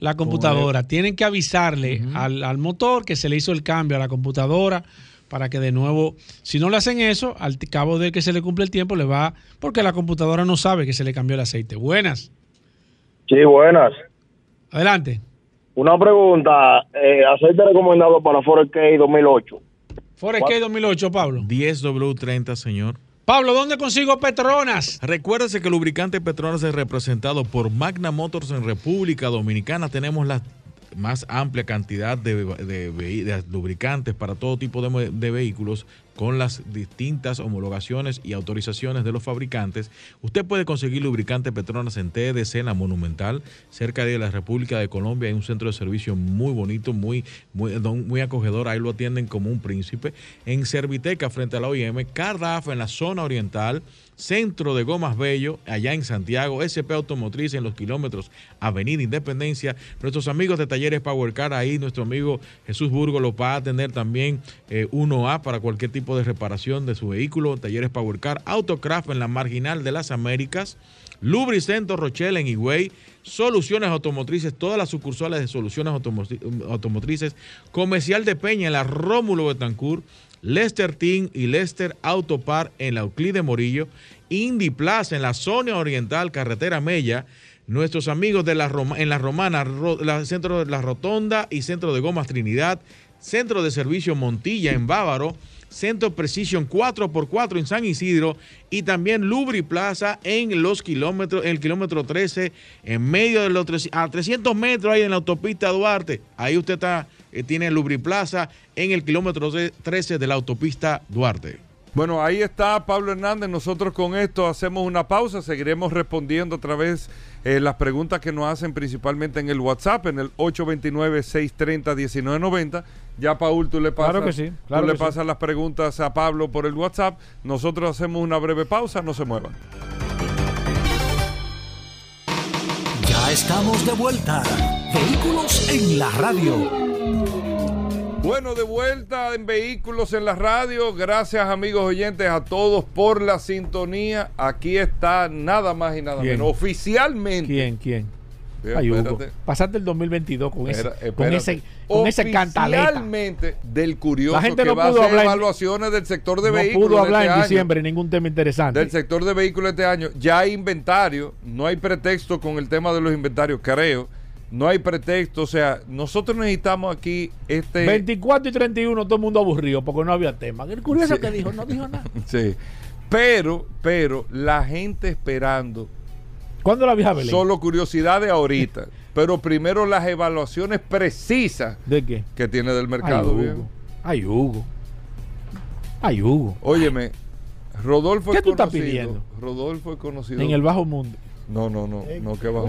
la computadora. Tienen que avisarle al, al, motor que se le hizo el cambio a la computadora para que de nuevo, si no le hacen eso, al cabo de que se le cumple el tiempo, le va, porque la computadora no sabe que se le cambió el aceite. Buenas. Sí, buenas. Adelante. Una pregunta, eh, aceite recomendado para Forest K 2008. Forest K 2008, Pablo. 10W30, señor. Pablo, ¿dónde consigo Petronas? Recuérdese que el lubricante Petronas es representado por Magna Motors en República Dominicana. Tenemos la más amplia cantidad de, lubricantes para todo tipo de, vehículos con las distintas homologaciones y autorizaciones de los fabricantes. Usted puede conseguir lubricante Petronas en TDC, en la Monumental, cerca de la República de Colombia. Hay un centro de servicio muy bonito, muy, muy, muy acogedor. Ahí lo atienden como un príncipe. En Serviteca, frente a la OIM. Cardaf, en la zona oriental. Centro de Gomas Bello, allá en Santiago, SP Automotriz en los kilómetros Avenida Independencia. Nuestros amigos de Talleres Power Car, ahí nuestro amigo Jesús Burgo lo va a tener también 1A eh, para cualquier tipo de reparación de su vehículo. Talleres Power Car, Autocraft en la Marginal de las Américas, Lubricento Rochelle en Higüey, Soluciones Automotrices, todas las sucursales de Soluciones Automotrices, Comercial de Peña en la Rómulo Betancourt, Lester Team y Lester Autopar en la Euclide Morillo, Indy Plaza en la zona oriental, carretera Mella, nuestros amigos de la en la Romana, Centro de la Rotonda y Centro de Gomas Trinidad, Centro de Servicio Montilla en Bávaro, Centro Precision 4x4 en San Isidro y también Lubri Plaza en los kilómetros, en el kilómetro 13, en medio de los a 300 metros ahí en la autopista Duarte. Ahí usted está eh, tiene Lubriplaza en el kilómetro 13 de la autopista Duarte. Bueno, ahí está Pablo Hernández. Nosotros con esto hacemos una pausa. Seguiremos respondiendo a través de eh, las preguntas que nos hacen principalmente en el WhatsApp, en el 829-630-1990. Ya, Paul, tú le pasas, que sí, tú le pasas las preguntas a Pablo por el WhatsApp. Nosotros hacemos una breve pausa. No se muevan. Ya estamos de vuelta. Vehículos en la radio. Bueno, de vuelta en Vehículos en la Radio. Gracias, amigos oyentes, a todos por la sintonía. Aquí está nada más y nada menos. Oficialmente. ¿Quién? ¿Quién? Ay, Pasaste el 2022 con, ese, con ese, con ese cantaleta. Del curioso la gente que no va pudo a hacer evaluaciones del sector de vehículos. No pudo hablar en este diciembre ningún tema interesante. Del sector de vehículos este año. Ya hay inventario. No hay pretexto con el tema de los inventarios, creo no hay pretexto, o sea, nosotros necesitamos aquí este... 24 y 31 todo el mundo aburrido porque no había tema. El curioso que dijo, no dijo nada. sí, pero, pero la gente esperando... ¿Cuándo la vieja Belén? Solo curiosidad de ahorita, pero primero las evaluaciones precisas ¿De qué? que tiene del mercado. Ay, Hugo. Ay, Hugo. Óyeme, Rodolfo ¿Qué tú estás pidiendo? Rodolfo es conocido. En el bajo mundo. No, no, no, no que bajo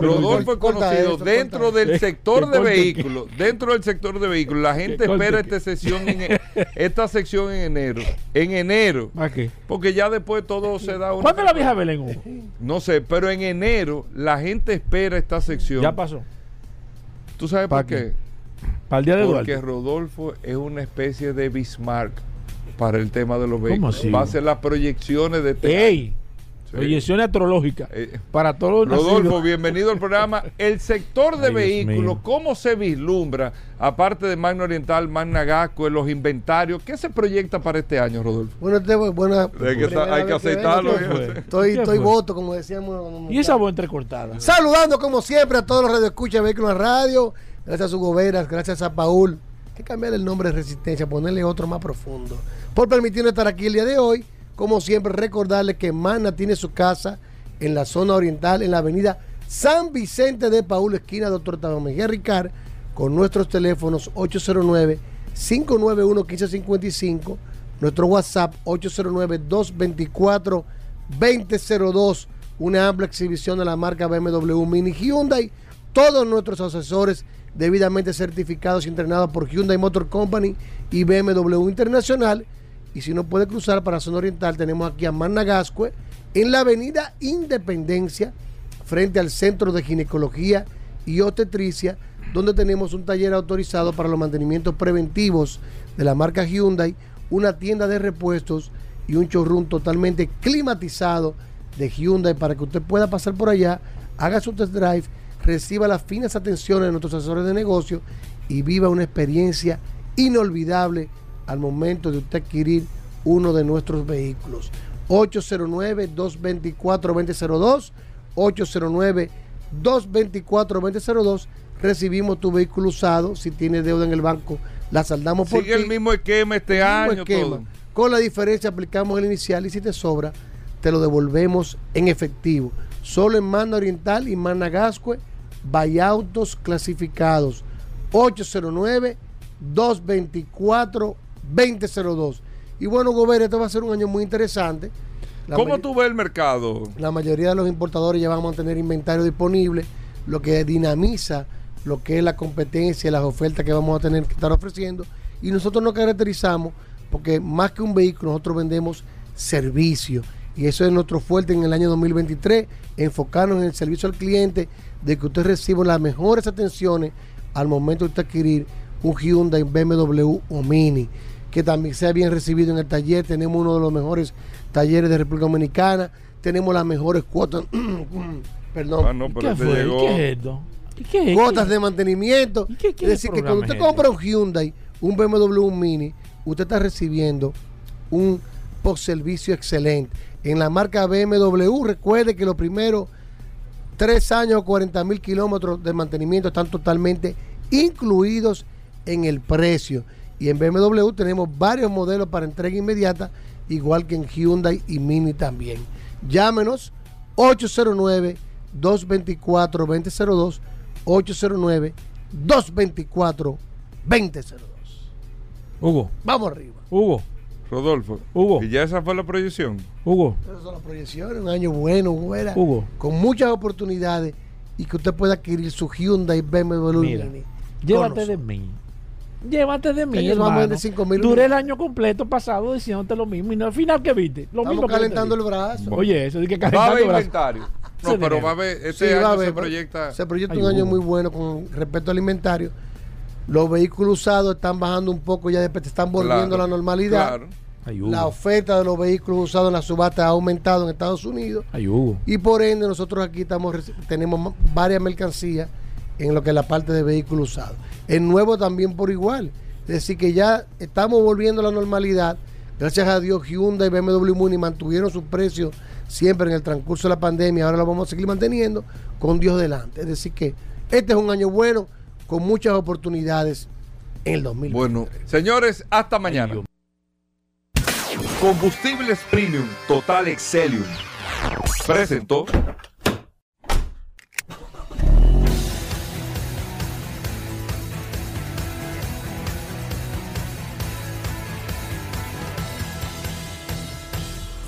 Rodolfo es conocido dentro del sector de vehículos, dentro del sector de vehículos. La gente espera esta sesión en, e, esta sección en enero. En enero. ¿A qué? Porque ya después todo se da una. ¿Cuándo la vieja Belén? No sé, pero en enero la gente espera esta sección. Ya pasó. ¿Tú sabes por qué? Para el día de Porque Rodolfo es una especie de Bismarck para el tema de los vehículos. Va a hacer las proyecciones de este ¡Ey! Proyección astrológica eh, para todos los Rodolfo, bienvenido al programa. El sector de vehículos, ¿cómo se vislumbra? Aparte de Magna Oriental, Magna Gasco, los inventarios, ¿qué se proyecta para este año, Rodolfo? Bueno, te, buena, hay que, aceptarlo. estoy, estoy voto, como decíamos. Y esa voz entrecortada. Saludando, como siempre, a todos los radioescuchas de Vehículos en Radio. Gracias a su Goberas, gracias a Paul. Hay que cambiar el nombre de Resistencia, ponerle otro más profundo. Por permitirnos estar aquí el día de hoy como siempre, recordarle que Mana tiene su casa en la zona oriental, en la avenida San Vicente de Paúl, esquina Doctor Tadeo Miguel Ricard, con nuestros teléfonos 809-591-1555, nuestro WhatsApp 809-224-2002, una amplia exhibición de la marca BMW Mini Hyundai, todos nuestros asesores debidamente certificados y entrenados por Hyundai Motor Company y BMW Internacional y si no puede cruzar para zona oriental, tenemos aquí a Managascue en la avenida Independencia, frente al Centro de Ginecología y Obstetricia, donde tenemos un taller autorizado para los mantenimientos preventivos de la marca Hyundai, una tienda de repuestos y un showroom totalmente climatizado de Hyundai para que usted pueda pasar por allá, haga su test drive, reciba las finas atenciones de nuestros asesores de negocio y viva una experiencia inolvidable al momento de usted adquirir uno de nuestros vehículos. 809-224-2002, 809-224-2002. Recibimos tu vehículo usado. Si tienes deuda en el banco, la saldamos por Sigue el mismo esquema este año. Con la diferencia aplicamos el inicial y si te sobra, te lo devolvemos en efectivo. Solo en Manda Oriental y Managascue, autos clasificados. 809 224 2002. Y bueno, Gobert, este va a ser un año muy interesante. ¿Cómo tú ves el mercado? La mayoría de los importadores ya van a mantener inventario disponible, lo que dinamiza lo que es la competencia, las ofertas que vamos a tener que estar ofreciendo. Y nosotros nos caracterizamos porque más que un vehículo, nosotros vendemos servicios. Y eso es nuestro fuerte en el año 2023, enfocarnos en el servicio al cliente, de que usted reciba las mejores atenciones al momento de usted adquirir un Hyundai, BMW o Mini que también sea bien recibido en el taller. Tenemos uno de los mejores talleres de República Dominicana, tenemos las mejores cuotas, perdón, ah, ¿Qué, ¿Qué es esto? ¿Qué, cuotas de mantenimiento. es decir, que cuando usted compra un Hyundai, un BMW, un Mini, usted está recibiendo un post servicio excelente. En la marca BMW, recuerde que los primeros tres años o 40 mil kilómetros de mantenimiento están totalmente incluidos en el precio. Y en BMW tenemos varios modelos para entrega inmediata, igual que en Hyundai y Mini también. Llámenos 809-224-2002, 809-224-2002. Hugo. Vamos arriba. Hugo. Rodolfo. Hugo. ¿Y ya esa fue la proyección? Hugo. Esas son las proyecciones, un año bueno, Hugo. Con muchas oportunidades y que usted pueda adquirir su Hyundai BMW Mira, Llévate de mí. Llévate de mí. Hermano. Duré el año completo pasado diciéndote lo mismo y no al final que viste. Lo Estamos calentando el brazo. Oye, eso de que calentando el inventario. No, pero va a haber, este año se proyecta. Se proyecta un año muy bueno con respecto al inventario los vehículos usados están bajando un poco, ya después están volviendo a la normalidad. La oferta de los vehículos usados en la subasta ha aumentado en Estados Unidos. Y por ende nosotros aquí estamos tenemos varias mercancías en lo que es la parte de vehículos usados. El nuevo también por igual. Es decir, que ya estamos volviendo a la normalidad. Gracias a Dios, Hyundai y BMW Muni mantuvieron sus precios siempre en el transcurso de la pandemia. Ahora lo vamos a seguir manteniendo con Dios delante. Es decir, que este es un año bueno con muchas oportunidades en el 2020. Bueno, señores, hasta mañana. Combustibles Premium Total Excelium presentó.